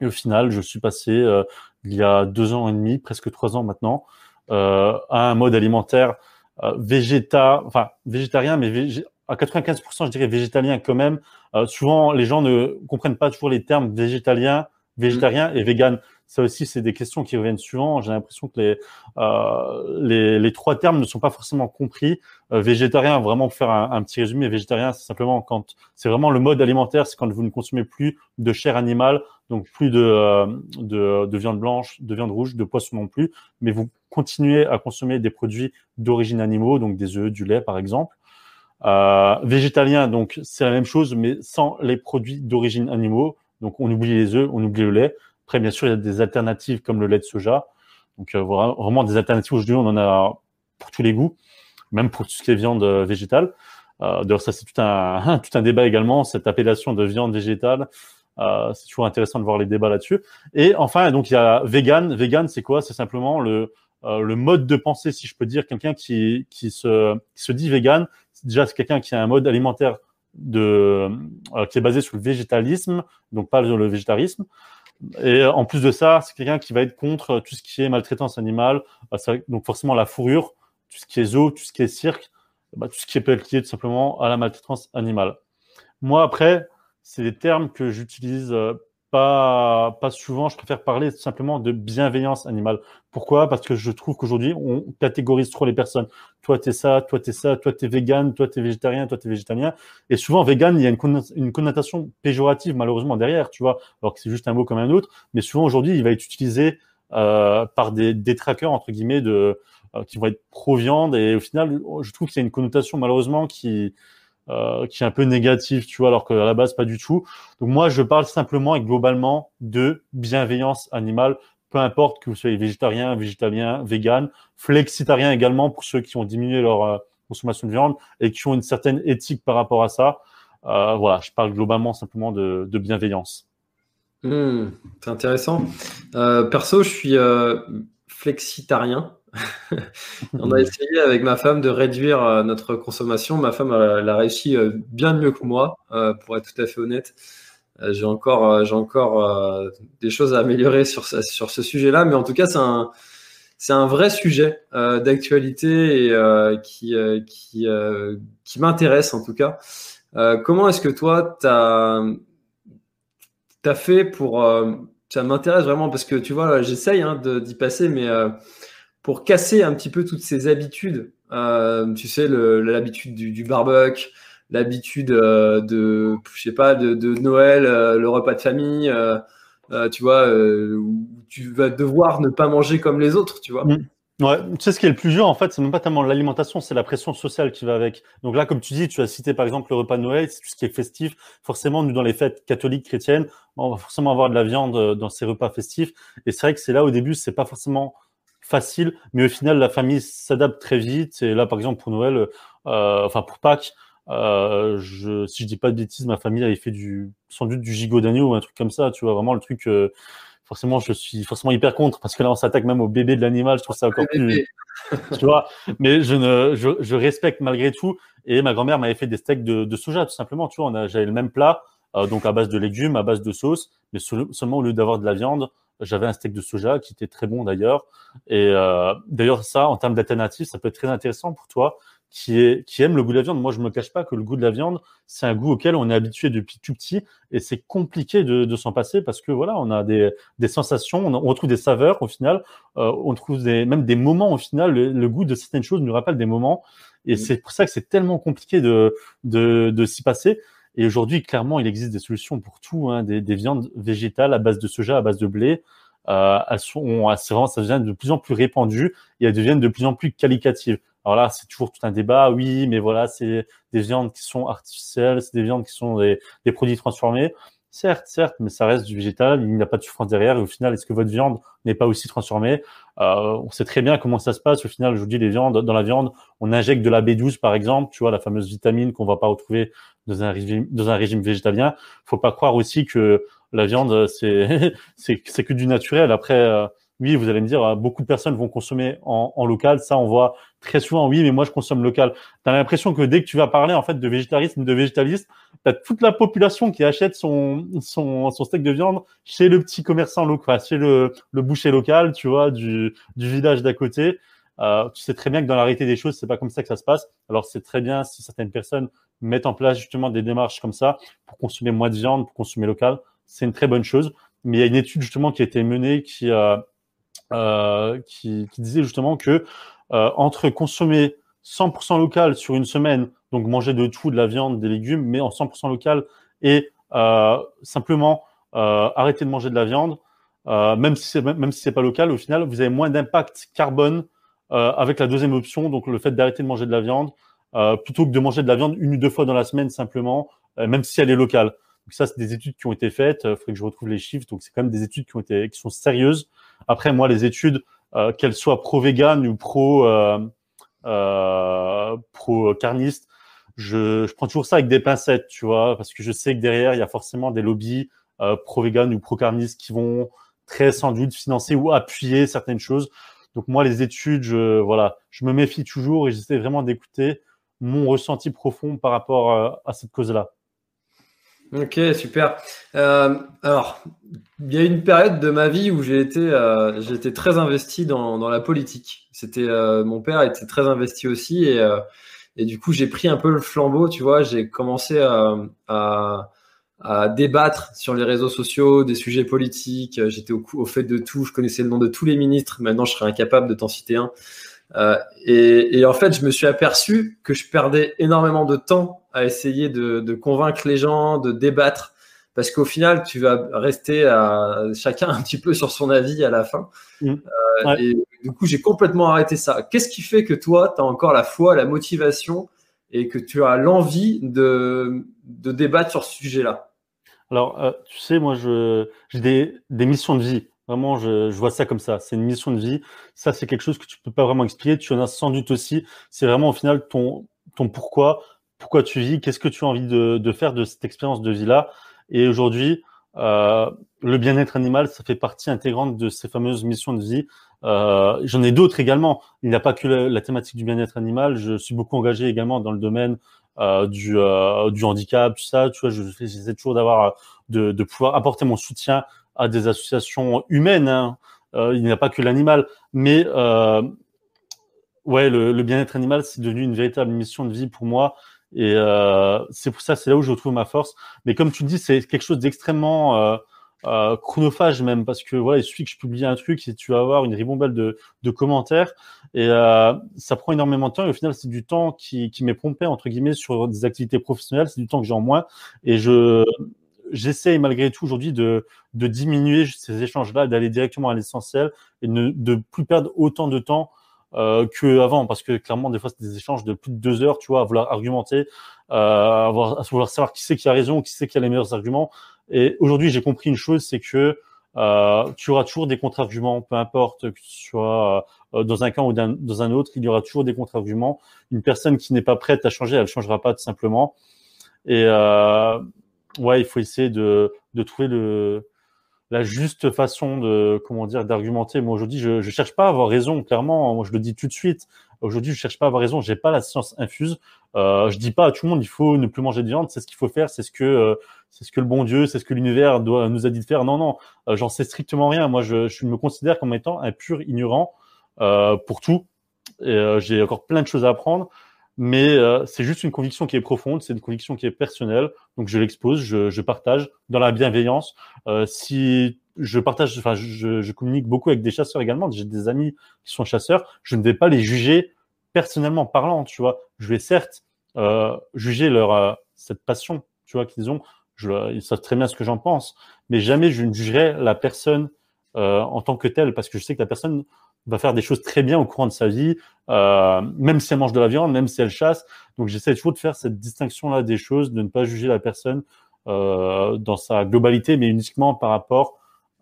Et au final, je suis passé euh, il y a deux ans et demi, presque trois ans maintenant, euh, à un mode alimentaire euh, végéta, enfin végétarien, mais végé à 95%, je dirais végétalien quand même. Euh, souvent, les gens ne comprennent pas toujours les termes végétalien, végétarien et vegan. Ça aussi, c'est des questions qui reviennent souvent. J'ai l'impression que les, euh, les, les, trois termes ne sont pas forcément compris. Euh, végétarien, vraiment pour faire un, un, petit résumé, végétarien, c'est simplement quand c'est vraiment le mode alimentaire, c'est quand vous ne consommez plus de chair animale, donc plus de, euh, de, de, viande blanche, de viande rouge, de poisson non plus, mais vous continuez à consommer des produits d'origine animaux, donc des œufs, du lait par exemple. Euh, végétalien, donc c'est la même chose, mais sans les produits d'origine animaux. Donc on oublie les œufs, on oublie le lait. Après, bien sûr, il y a des alternatives comme le lait de soja. Donc euh, vraiment des alternatives aujourd'hui, on en a pour tous les goûts, même pour tout ce qui est viande euh, végétale. Euh, D'ailleurs, ça c'est tout un tout un débat également, cette appellation de viande végétale. Euh, c'est toujours intéressant de voir les débats là-dessus. Et enfin, donc il y a vegan. Vegan, c'est quoi? C'est simplement le le mode de pensée, si je peux dire, quelqu'un qui qui se qui se dit vegan. Déjà, c'est quelqu'un qui a un mode alimentaire de euh, qui est basé sur le végétalisme, donc pas sur le végétarisme. Et en plus de ça, c'est quelqu'un qui va être contre tout ce qui est maltraitance animale, donc forcément la fourrure, tout ce qui est zoo, tout ce qui est cirque, bah, tout ce qui être lié tout simplement à la maltraitance animale. Moi, après, c'est des termes que j'utilise euh, pas, pas souvent. Je préfère parler simplement de bienveillance animale. Pourquoi? Parce que je trouve qu'aujourd'hui, on catégorise trop les personnes. Toi, t'es ça, toi, t'es ça, toi, t'es vegan, toi, t'es végétarien, toi, t'es végétalien. Et souvent, vegan, il y a une, connotation péjorative, malheureusement, derrière, tu vois, alors que c'est juste un mot comme un autre. Mais souvent, aujourd'hui, il va être utilisé euh, par des détraqueurs, entre guillemets, de, euh, qui vont être pro-viande. Et au final, je trouve qu'il y a une connotation, malheureusement, qui, euh, qui est un peu négatif, tu vois, alors qu'à la base pas du tout. Donc moi, je parle simplement et globalement de bienveillance animale, peu importe que vous soyez végétarien, végétalien, vegan, flexitarien également pour ceux qui ont diminué leur euh, consommation de viande et qui ont une certaine éthique par rapport à ça. Euh, voilà, je parle globalement simplement de, bienveillance. Mmh, c'est intéressant. Perso, je suis flexitarien. on a essayé avec ma femme de réduire euh, notre consommation. Ma femme elle a réussi euh, bien mieux que moi, euh, pour être tout à fait honnête. j'ai encore, j'ai encore des choses à améliorer sur, ce sujet-là, mais en tout cas, c'est un, vrai sujet d'actualité qui, m'intéresse en tout cas. comment est-ce que toi, tu as, as, fait pour... ça m'intéresse vraiment parce que tu vois, j'essaye hein, d'y passer, mais pour casser un petit peu toutes ces habitudes. Euh, tu sais, l'habitude du, du, barbecue, l'habitude euh, de, je sais pas, de, Noël, euh, le repas de famille, tu vois, où tu vas devoir ne pas manger comme les autres, tu vois. Mmh. Ouais, tu sais ce qui est le plus dur en fait, c'est même pas tellement l'alimentation, c'est la pression sociale qui va avec. Donc là, comme tu dis, tu as cité par exemple le repas de Noël, c'est tout ce qui est festif. Forcément, nous dans les fêtes catholiques chrétiennes, on va forcément avoir de la viande dans ces repas festifs. Et c'est vrai que c'est là au début, c'est pas forcément facile, mais au final, la famille s'adapte très vite. Et là, par exemple, pour Noël, euh, enfin pour Pâques, euh, je, si je dis pas de bêtises, ma famille avait fait du, sans doute du gigot d'agneau ou un truc comme ça. Tu vois, vraiment le truc. Euh, forcément, je suis forcément hyper contre parce que là, on s'attaque même au bébé de l'animal. Je trouve ça encore plus. tu vois, mais je ne, je, je, respecte malgré tout. Et ma grand-mère m'avait fait des steaks de, de, soja, tout simplement. Tu vois, j'avais le même plat, euh, donc à base de légumes, à base de sauce, mais seulement au lieu d'avoir de la viande, j'avais un steak de soja qui était très bon d'ailleurs. Et euh, d'ailleurs, ça, en termes d'alternative, ça peut être très intéressant pour toi qui, est, qui aime le goût de la viande. Moi, je me cache pas que le goût de la viande, c'est un goût auquel on est habitué depuis tout petit et c'est compliqué de, de s'en passer parce que voilà, on a des, des sensations, on, retrouve des saveurs au final, euh, on trouve des, même des moments au final. Le, goût de certaines choses nous rappelle des moments et mmh. c'est pour ça que c'est tellement compliqué de, de, de s'y passer. Et aujourd'hui, clairement, il existe des solutions pour tout, hein, des, des, viandes végétales à base de soja, à base de blé. Euh, elles sont, vraiment, ça devient de plus en plus répandu et elles deviennent de plus en plus qualitatives. Alors là, c'est toujours tout un débat. Oui, mais voilà, c'est des viandes qui sont artificielles, c'est des viandes qui sont des, des produits transformés. Certes, certes, mais ça reste du végétal, il n'y a pas de souffrance derrière. Et au final, est-ce que votre viande n'est pas aussi transformée? Euh, On sait très bien comment ça se passe. Au final, je vous dis, les viandes, dans la viande, on injecte de la B12, par exemple, tu vois, la fameuse vitamine qu'on va pas retrouver dans un régime, dans un régime végétalien. Faut pas croire aussi que la viande, c'est c'est que du naturel. Après, euh, oui, vous allez me dire, euh, beaucoup de personnes vont consommer en, en, local. Ça, on voit très souvent, oui, mais moi, je consomme local. Tu as l'impression que dès que tu vas parler en fait de végétarisme, de végétalisme, tu as toute la population qui achète son, son, son steak de viande chez le petit commerçant local, chez le, le boucher local, tu vois, du, du village d'à côté. Euh, tu sais très bien que dans la des choses, c'est pas comme ça que ça se passe. Alors c'est très bien si certaines personnes mettent en place justement des démarches comme ça pour consommer moins de viande, pour consommer local. C'est une très bonne chose. mais il y a une étude justement qui a été menée qui, qui, qui, disait justement que entre consommer 100% local sur une semaine, donc manger de tout, de la viande, des légumes, mais en 100% local, et simplement arrêter de manger de la viande, même si c'est même si c'est pas local, au final, vous avez moins d'impact carbone avec la deuxième option, donc le fait d'arrêter de manger de la viande, plutôt que de manger de la viande une ou deux fois dans la semaine simplement, même si elle est locale. Donc ça, c'est des études qui ont été faites. Il faudrait que je retrouve les chiffres. Donc c'est quand même des études qui ont été, qui sont sérieuses. Après, moi, les études, qu'elles soient pro-vegan ou pro euh, pro-carniste, je, je, prends toujours ça avec des pincettes, tu vois, parce que je sais que derrière, il y a forcément des lobbies euh, pro-vegan ou pro-carnistes qui vont très sans doute financer ou appuyer certaines choses. Donc moi, les études, je, voilà, je me méfie toujours et j'essaie vraiment d'écouter mon ressenti profond par rapport euh, à cette cause-là. Ok, super. Euh, alors, il y a une période de ma vie où j'ai été, euh, j'ai été très investi dans, dans la politique. C'était, euh, mon père était très investi aussi et, euh, et du coup j'ai pris un peu le flambeau. Tu vois, j'ai commencé à, à, à, débattre sur les réseaux sociaux des sujets politiques. J'étais au, au, fait de tout. Je connaissais le nom de tous les ministres. Maintenant, je serais incapable de t'en citer un. Euh, et, et, en fait, je me suis aperçu que je perdais énormément de temps à essayer de, de convaincre les gens, de débattre, parce qu'au final, tu vas rester à chacun un petit peu sur son avis à la fin. Mmh. Euh, ouais. Et du coup, j'ai complètement arrêté ça. Qu'est-ce qui fait que toi, tu as encore la foi, la motivation et que tu as l'envie de, de débattre sur ce sujet-là? Alors, euh, tu sais, moi, j'ai des, des missions de vie. Vraiment, je, vois ça comme ça. C'est une mission de vie. Ça, c'est quelque chose que tu peux pas vraiment expliquer. Tu en as sans doute aussi. C'est vraiment au final ton, ton pourquoi, pourquoi tu vis, qu'est-ce que tu as envie de, de faire de cette expérience de vie-là? Et aujourd'hui, euh, le bien-être animal, ça fait partie intégrante de ces fameuses missions de vie. Euh, J'en ai d'autres également. Il n'y a pas que la, thématique du bien-être animal. Je suis beaucoup engagé également dans le domaine euh, du, du handicap, tout ça. Tu vois, toujours d'avoir de pouvoir apporter mon soutien à des associations humaines. Hein. Euh, il n'y a pas que l'animal, mais euh, ouais, le, bien-être animal, c'est devenu une véritable mission de vie pour moi. Et euh, c'est pour ça, c'est là où je retrouve ma force. Mais comme tu dis, c'est quelque chose d'extrêmement chronophage même, parce que voilà, il suffit que je publie un truc et tu vas avoir une ribambelle de, commentaires. Et ça prend énormément de temps. Et au final, c'est du temps qui, qui m'est pompé entre guillemets sur des activités professionnelles. C'est du temps que j'ai en moins. Et je j'essaie malgré tout aujourd'hui de, de diminuer ces échanges-là, d'aller directement à l'essentiel et ne, de plus perdre autant de temps euh, qu'avant, parce que clairement, des fois, c'est des échanges de plus de deux heures, tu vois, à vouloir argumenter, euh, à, vouloir savoir qui c'est qui a raison, qui c'est qui a les meilleurs arguments. Et aujourd'hui, j'ai compris une chose, c'est que euh, tu auras toujours des contre-arguments, peu importe que tu sois euh, dans un camp ou dans un autre, il y aura toujours des contre-arguments. Une personne qui n'est pas prête à changer, elle changera pas tout simplement. Et euh, ouais, il faut essayer de, de trouver le, la juste façon de comment dire d'argumenter. Moi aujourd'hui, je, je cherche pas à avoir raison. Clairement, moi je le dis tout de suite. Aujourd'hui, je cherche pas à avoir raison. J'ai pas la science infuse. Euh, je dis pas à tout le monde il faut ne plus manger de viande. C'est ce qu'il faut faire. C'est ce que euh, c'est ce que le bon Dieu, c'est ce que l'univers nous a dit de faire. Non, non, euh, j'en sais strictement rien. Moi, je, me considère comme étant un pur ignorant euh, pour tout. J'ai encore plein de choses à apprendre mais euh, c'est juste une conviction qui est profonde, c'est une conviction qui est personnelle, donc je l'expose, je, je, partage dans la bienveillance. Euh, si je partage, enfin, je, je, communique beaucoup avec des chasseurs également, j'ai des amis qui sont chasseurs, je ne vais pas les juger personnellement parlant, tu vois. Je vais certes euh, juger leur euh, cette passion, tu vois, qu'ils ont. Je, ils savent très bien ce que j'en pense, mais jamais je ne jugerai la personne euh, en tant que telle, parce que je sais que la personne va faire des choses très bien au courant de sa vie, euh, même si elle mange de la viande, même si elle chasse. Donc j'essaie toujours de faire cette distinction-là des choses, de ne pas juger la personne euh, dans sa globalité, mais uniquement par rapport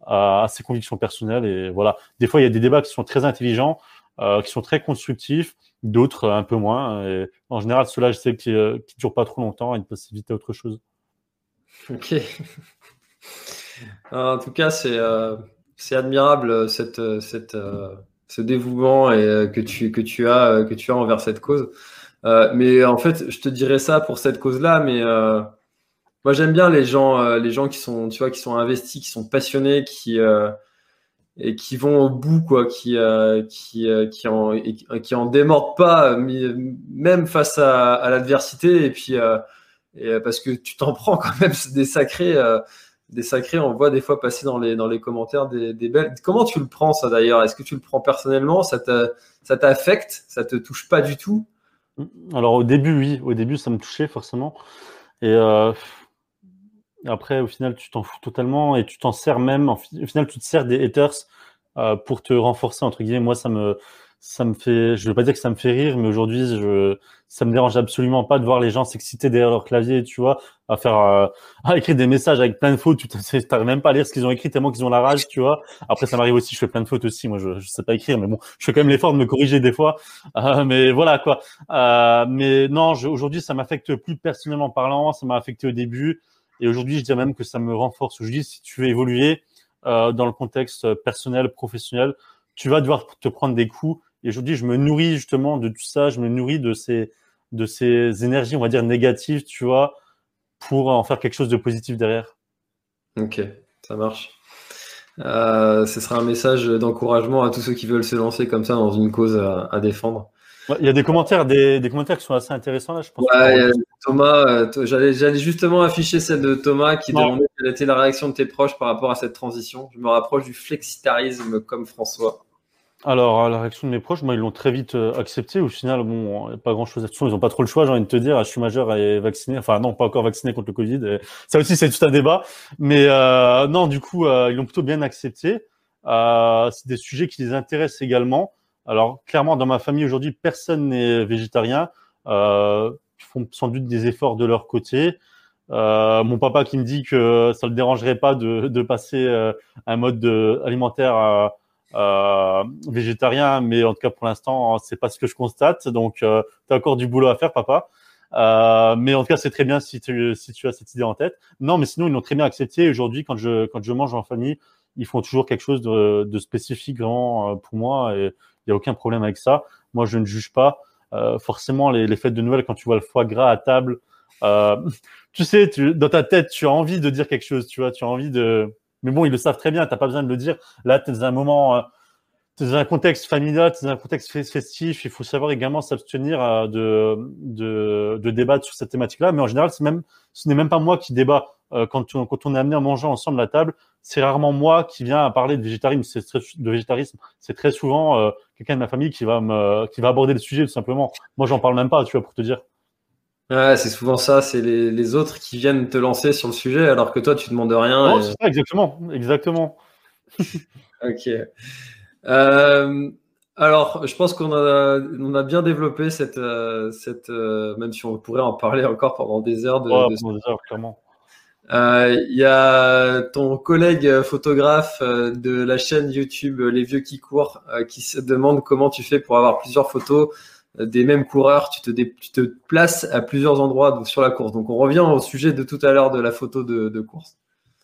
à, ses convictions personnelles. Et voilà, des fois il y a des débats qui sont très intelligents, euh, qui sont très constructifs, d'autres un peu moins. Et en général, ceux-là, je sais qu'ils ne durent pas trop longtemps et une possibilité à autre chose. Ok. en tout cas, c'est c'est admirable cette cette ce dévouement et, euh, que, tu, que, tu as, euh, que tu as envers cette cause. Euh, mais en fait, je te dirais ça pour cette cause-là, mais moi j'aime bien les gens, les gens qui sont, tu vois, qui sont investis, qui sont passionnés, qui et qui vont au bout, quoi, qui qui qui en qui en démordent pas, même face à, à l'adversité, et puis et parce que tu t'en prends quand même des sacrés des sacrés. On voit des fois passer dans les, dans les commentaires des, des belles. Comment tu le prends ça d'ailleurs? Est-ce que tu le prends personnellement? Ça t'affecte? Ça te touche pas du tout? Alors au début, oui. Au début, ça me touchait forcément. Et euh, après, au final, tu t'en fous totalement et tu t'en sers même. Au final, tu te sers des haters euh, pour te renforcer entre guillemets. Moi, ça me ça me fait, je veux pas dire que ça me fait rire, mais aujourd'hui, je, ça me dérange absolument pas de voir les gens s'exciter derrière leur clavier, tu vois, à faire, euh, à écrire des messages avec plein de fautes. Tu n'arrives même pas à lire ce qu'ils ont écrit tellement qu'ils ont la rage, tu vois. Après, ça m'arrive aussi, je fais plein de fautes aussi. Moi, je, je sais pas écrire, mais bon, je fais quand même l'effort de me corriger des fois. Euh, mais voilà, quoi. Euh, mais non, aujourd'hui, ça m'affecte plus personnellement parlant. Ça m'a affecté au début. Et aujourd'hui, je dirais même que ça me renforce. Aujourd'hui, si tu veux évoluer, euh, dans le contexte personnel, professionnel, tu vas devoir te prendre des coups et aujourd'hui, je me nourris justement de tout ça, je me nourris de ces, de ces énergies, on va dire, négatives, tu vois, pour en faire quelque chose de positif derrière. Ok, ça marche. Euh, ce sera un message d'encouragement à tous ceux qui veulent se lancer comme ça dans une cause à, défendre. Il y a des commentaires, des, des, commentaires qui sont assez intéressants là, je pense. Ouais, Thomas, euh, j'allais, j'allais justement afficher celle de Thomas qui demandait quelle était la réaction de tes proches par rapport à cette transition. Je me rapproche du flexitarisme comme François. Alors, à la réaction de mes proches, moi, ils l'ont très vite euh, accepté. Au final, bon, a pas grand-chose à dire. Ils n'ont pas trop le choix, j'ai envie de te dire. Je suis majeur et vacciné. Enfin, non, pas encore vacciné contre le Covid. ça aussi, c'est tout un débat. Mais euh, non, du coup, euh, ils l'ont plutôt bien accepté. Euh, c'est des sujets qui les intéressent également. Alors, clairement, dans ma famille aujourd'hui, personne n'est végétarien. Euh, ils font sans doute des efforts de leur côté. Euh, mon papa qui me dit que ça le dérangerait pas de, de passer un mode de, alimentaire à euh, végétarien, mais en tout cas pour l'instant, c'est pas ce que je constate. Donc, euh, tu encore du boulot à faire, papa. Euh, mais en tout cas, c'est très bien si tu, si tu as cette idée en tête. Non, mais sinon, ils l'ont très bien accepté. Aujourd'hui, quand je, quand je mange en famille, ils font toujours quelque chose de, de spécifique vraiment euh, pour moi et il n'y a aucun problème avec ça. Moi, je ne juge pas. Euh, forcément, les, les, fêtes de Noël, quand tu vois le foie gras à table, euh, tu sais, tu, dans ta tête, tu as envie de dire quelque chose, tu vois, tu as envie de, mais bon, ils le savent très bien, tu n'as pas besoin de le dire. Là, tu es dans un moment, euh, tu es dans un contexte familial, tu es dans un contexte festif. Il faut savoir également s'abstenir euh, de, de, de, débattre sur cette thématique-là. Mais en général, même, ce n'est même pas moi qui débat. Euh, quand, on, quand on est amené à manger ensemble à table, c'est rarement moi qui viens à parler de végétarisme. C'est très, de végétarisme. C'est très souvent euh, quelqu'un de ma famille qui va me, qui va aborder le sujet tout simplement. Moi, j'en parle même pas, tu vois, pour te dire. Ouais, c'est souvent ça, c'est les, les, autres qui viennent te lancer sur le sujet alors que toi tu demandes rien. Non, c'est ça, exactement, exactement. ok. Euh, alors, je pense qu'on a, on a bien développé cette, euh, cette euh, même si on pourrait en parler encore pendant des heures. De, ouais, de... des heures, clairement. Il y a ton collègue photographe de la chaîne YouTube Les Vieux qui courent qui se demande comment tu fais pour avoir plusieurs photos des mêmes coureurs, tu te, places à plusieurs endroits sur la course. Donc on revient au sujet de tout à l'heure de la photo de, course.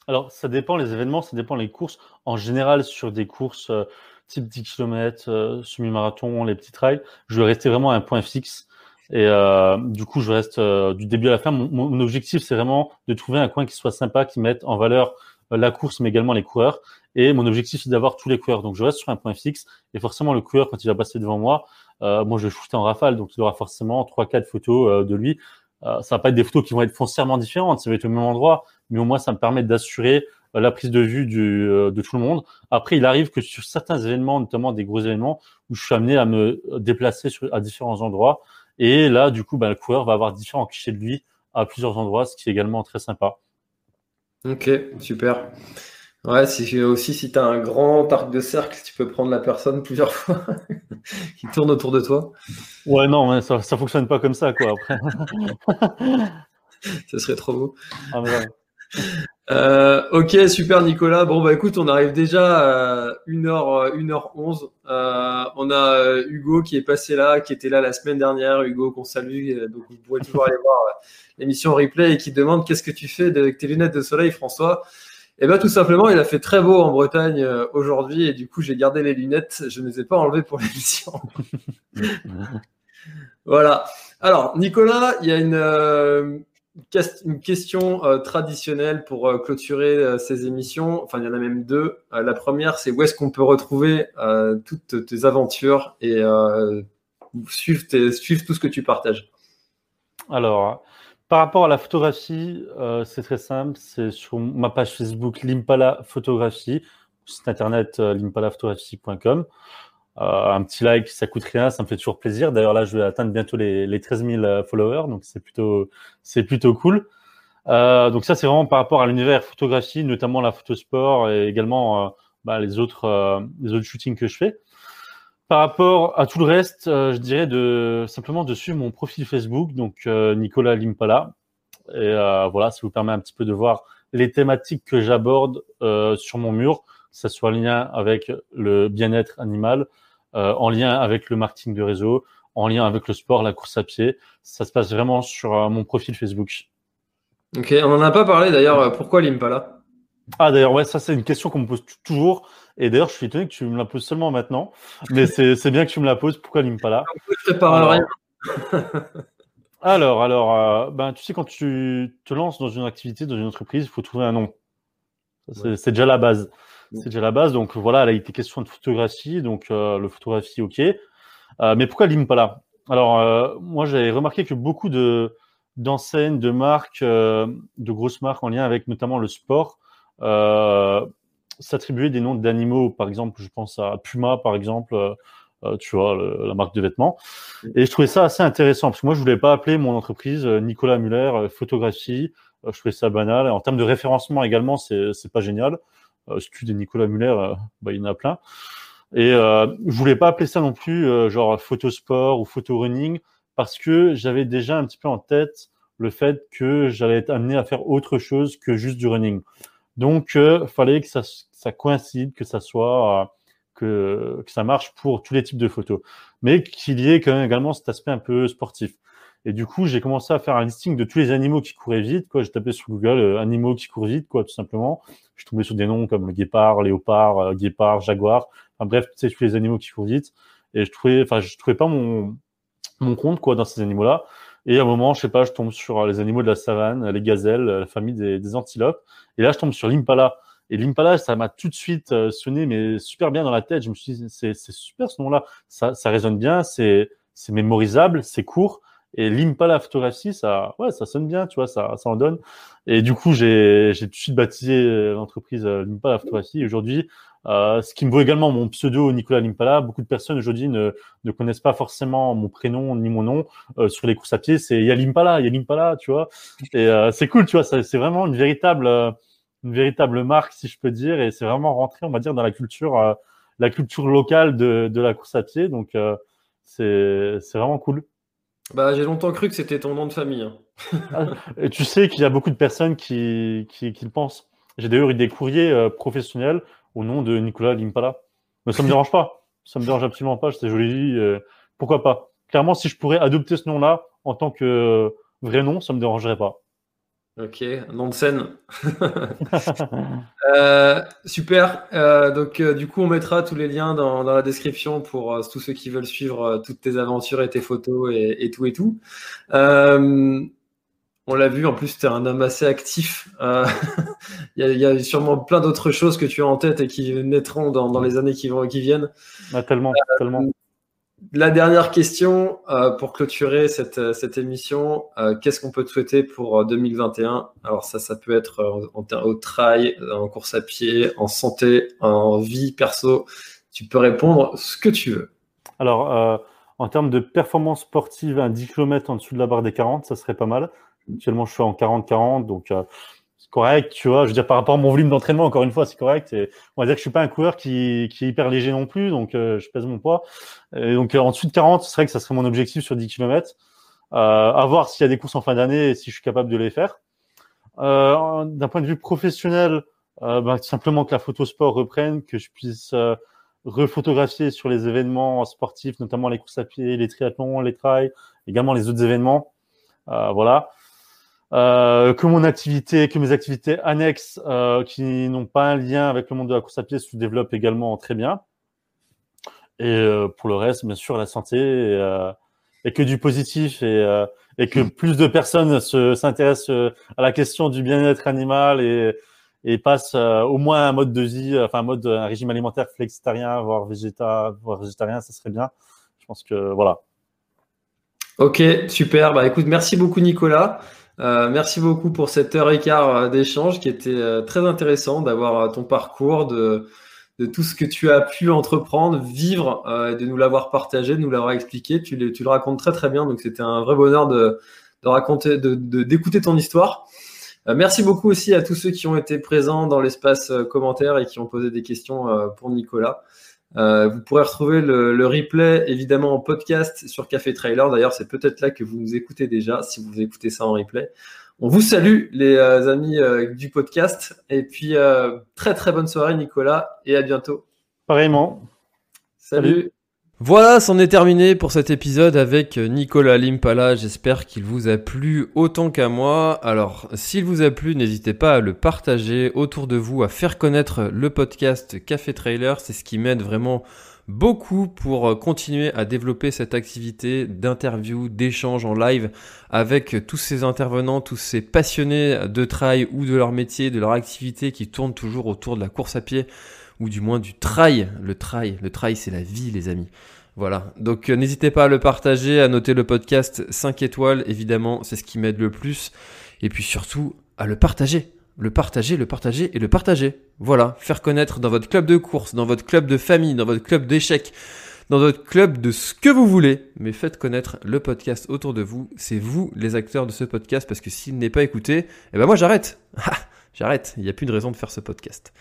Alors ça dépend les événements, ça dépend les courses. En général, sur des courses euh, type 10 km, euh, semi-marathon, les petits trails, je vais rester vraiment à un point fixe. Et euh, du coup, je reste du début à la fin. Mon, objectif, c'est vraiment de trouver un coin qui soit sympa, qui mette en valeur la course, mais également les coureurs. Et mon objectif, c'est d'avoir tous les coureurs. Donc, je reste sur un point fixe. Et forcément, le coureur, quand il va passer devant moi, moi, je vais shooter en rafale, donc il aura forcément trois, quatre photos euh, de lui. Euh, ça va pas être des photos qui vont être foncièrement différentes, ça va être au même endroit, mais au moins ça me permet d'assurer la prise de vue de tout le monde. Après, il arrive que sur certains événements, notamment des gros événements, où je suis amené à me déplacer à différents endroits, et là, du coup, ben, le coureur va avoir différents clichés de lui à plusieurs endroits, ce qui est également très sympa. Ok, super. Ouais, si, aussi si tu as un grand arc de cercle, tu peux prendre la personne plusieurs fois qui tourne autour de toi. Ouais, non, ça, ça fonctionne pas comme ça, quoi, après. ça serait trop beau. Ah, euh, ok, super Nicolas. Bon, bah écoute, on arrive déjà à 1h, 1h11. Euh, on a euh, Hugo qui est passé là, qui était là la semaine dernière. Hugo, qu'on salue. Donc, vous pouvez toujours aller voir l'émission replay et qui demande qu'est-ce que tu fais avec tes lunettes de soleil, François eh bien, tout simplement, il a fait très beau en Bretagne euh, aujourd'hui et du coup, j'ai gardé les lunettes. Je ne les ai pas enlevées pour l'émission. voilà. Alors, Nicolas, il y a une, euh, une question euh, traditionnelle pour clôturer ces émissions. Enfin, il y en a même deux. la première, c'est où est-ce qu'on peut retrouver toutes tes aventures et suivre, suivre tout ce que tu partages? Alors, Par rapport à la photographie, c'est très simple. C'est sur ma page Facebook Limpala Photographie, site internet limpalaphotographie.com. Euh, un petit like, ça coûte rien, ça me fait toujours plaisir. D'ailleurs, là, je vais atteindre bientôt les, les 13 000 euh, followers, donc c'est plutôt, c'est plutôt cool. Euh, donc ça, c'est vraiment par rapport à l'univers photographie, notamment la photosport et également euh, bah, les autres, euh, les autres shootings que je fais. Par rapport à tout le reste, je dirais de simplement de suivre mon profil Facebook, donc Nicolas Limpala. Et voilà, ça vous permet un petit peu de voir les thématiques que j'aborde sur mon mur, que ce soit en lien avec le bien-être animal, euh, en lien avec le marketing de réseau, en lien avec le sport, la course à pied. Ça se passe vraiment sur euh, mon profil Facebook. Ok, on n'en a pas parlé d'ailleurs. Euh, pourquoi l'Impala? Ah d'ailleurs, ouais, ça c'est une question qu'on me pose toujours. Et d'ailleurs, je suis étonné que tu me la poses seulement maintenant. Mais c'est bien que tu me la poses. Pourquoi l'Impala Je alors, rien. alors, alors ben, tu sais, quand tu te lances dans une activité, dans une entreprise, il faut trouver un nom. C'est déjà la base. C'est déjà la base. Donc voilà, elle a été question de photographie. Donc euh, le photographie, ok. Euh, mais pourquoi l'Impala Alors euh, moi, j'ai remarqué que beaucoup de d'enseignes, de marques, de grosses marques en lien avec notamment le sport, s'attribuaient des noms d'animaux. Par exemple, je pense à Puma, par exemple. tu vois, la marque de vêtements. Et je trouvais ça assez intéressant parce que moi, je voulais pas appeler mon entreprise Nicolas Muller Photographie. je trouvais ça banal. En termes de référencement également, c'est c'est pas génial. Euh, des Nicolas Muller, euh, bah, il y en a plein. Et euh, je voulais pas appeler ça non plus euh, genre photosport ou photo running parce que j'avais déjà un petit peu en tête le fait que j'allais être amené à faire autre chose que juste du running. Donc, euh, fallait que ça, ça, coïncide, que ça soit que, que ça marche pour tous les types de photos, mais qu'il y ait quand même également cet aspect un peu sportif. Et du coup, j'ai commencé à faire un listing de tous les animaux qui couraient vite. Quoi, j'ai tapé sur Google euh, animaux qui courent vite, quoi, tout simplement. Je tombé sur des noms comme guépard, léopard, euh, guépard, jaguar. Enfin bref, tu tous les animaux qui courent vite. Et je trouvais, enfin, je trouvais pas mon mon compte quoi dans ces animaux-là. Et à un moment, je sais pas, je tombe sur euh, les animaux de la savane, les gazelles, la famille des, des antilopes. Et là, je tombe sur l'impala. Et l'impala, ça m'a tout de suite sonné, mais super bien dans la tête. Je me suis dit, c'est super ce nom-là. Ça, ça résonne bien, c'est mémorisable, c'est court. Et l'impala photographie, ça, ouais, ça sonne bien, tu vois, ça, ça en donne. Et du coup, j'ai, tout de suite baptisé euh, l'entreprise euh, l'impala photographie. Aujourd'hui, euh, ce qui me vaut également mon pseudo Nicolas Limpala. Beaucoup de personnes aujourd'hui ne, ne connaissent pas forcément mon prénom ni mon nom euh, sur les courses à pied. C'est il y a l'Impala, il y a l'Impala, tu vois. Et euh, c'est cool, tu vois. C'est vraiment une véritable, une véritable marque, si je peux dire. Et c'est vraiment rentré, on va dire, dans la culture, la culture locale de, de la course à pied. Donc c'est c'est vraiment cool. Bah, j'ai longtemps cru que c'était ton nom de famille. Hein. Ah, et tu sais qu'il y a beaucoup de personnes qui, qui, qui le pensent. J'ai d'ailleurs eu des courriers professionnels au nom de Nicolas Limpala. Mais ça me dérange pas. Ça me dérange absolument pas. C'est joli. Euh, pourquoi pas Clairement, si je pourrais adopter ce nom-là en tant que vrai nom, ça me dérangerait pas. Ok, nom de scène. euh, super. Euh, donc, euh, du coup, on mettra tous les liens dans, dans la description pour euh, tous ceux qui veulent suivre euh, toutes tes aventures et tes photos et, et tout et tout. On l'a vu, en plus, tu es un homme assez actif. Il y, y, a sûrement plein d'autres choses que tu as en tête et qui naîtront dans, dans les années qui, vont, qui viennent. Ah, tellement, tellement. La dernière question euh, pour clôturer cette, euh, cette émission, euh, qu'est-ce qu'on peut te souhaiter pour 2021 Alors ça, ça peut être en, au trail, en course à pied, en santé, en vie perso. Tu peux répondre ce que tu veux. Alors, en termes de performance sportive, un 10 km en dessous de la barre des 40, ça serait pas mal. Actuellement, je suis en 40-40, donc correct, tu vois. Je veux dire, par rapport à mon volume d'entraînement, encore une fois, c'est correct. Et on va dire que je suis pas un coureur qui, qui est hyper léger non plus, donc euh, je pèse mon poids. Et donc, euh, en dessous de 40, ce serait que ça serait mon objectif sur 10 km. Euh, à voir s'il y a des courses en fin d'année et si je suis capable de les faire. Euh, D'un point de vue professionnel, euh, bah, simplement que la photosport reprenne, que je puisse refotographier sur les événements sportifs, notamment les courses à pied, les triathlons, les trails, également les autres événements. voilà. Euh, que mon activité, que mes activités annexes euh, qui n'ont pas un lien avec le monde de la course à pied se développent également très bien. Et euh, pour le reste, bien sûr, la santé et, et que du positif et, et que plus de personnes s'intéressent à la question du bien-être animal et, et passent au moins un mode de vie, enfin un mode, un régime alimentaire flexitarien, voire végéta, voire végétarien, ça serait bien. Je pense que voilà. Ok, super. Bah écoute, merci beaucoup Nicolas. Merci beaucoup pour cette heure et quart d'échange qui était très intéressant d'avoir ton parcours, de, de tout ce que tu as pu entreprendre, vivre, euh, de nous l'avoir partagé, de nous l'avoir expliqué. Tu, le, tu le racontes très très bien, donc c'était un vrai bonheur de, de raconter, de, d'écouter ton histoire. Euh, merci beaucoup aussi à tous ceux qui ont été présents dans l'espace euh, commentaire et qui ont posé des questions euh, pour Nicolas. Vous pourrez retrouver le, le, replay évidemment en podcast sur Café Trailer. D'ailleurs, c'est peut-être là que vous nous écoutez déjà si vous écoutez ça en replay. On vous salue, les euh, amis euh, du podcast. Et puis, euh, très très bonne soirée, Nicolas, et à bientôt. Pareillement. Salut. Voilà, c'en est terminé pour cet épisode avec Nicolas Limpala. J'espère qu'il vous a plu autant qu'à moi. Alors, s'il vous a plu, n'hésitez pas à le partager autour de vous, à faire connaître le podcast Café Trailer. C'est ce qui m'aide vraiment beaucoup pour continuer à développer cette activité d'interview, d'échange en live avec tous ces intervenants, tous ces passionnés de trail ou de leur métier, de leur activité qui tournent toujours autour de la course à pied ou du moins du trail. Le trail, le trail c'est la vie les amis. Voilà, donc euh, n'hésitez pas à le partager, à noter le podcast 5 étoiles, évidemment, c'est ce qui m'aide le plus. Et puis surtout, à le partager le partager, le partager et le partager. Voilà, faire connaître dans votre club de course, dans votre club de famille, dans votre club d'échecs, dans votre club de ce que vous voulez, mais faites connaître le podcast autour de vous. C'est vous les acteurs de ce podcast parce que s'il n'est pas écouté, eh ben moi j'arrête. j'arrête. Il n'y a plus de raison de faire ce podcast.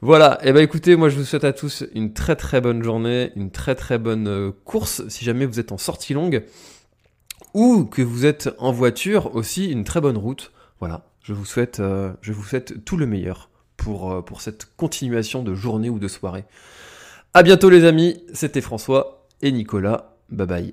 Voilà, et eh ben écoutez, moi je vous souhaite à tous une très très bonne journée, une très très bonne euh, course si jamais vous êtes en sortie longue ou que vous êtes en voiture aussi, une très bonne route. Voilà, je vous souhaite, euh, je vous souhaite tout le meilleur pour, euh, pour cette continuation de journée ou de soirée. À bientôt les amis, c'était François et Nicolas. Bye bye.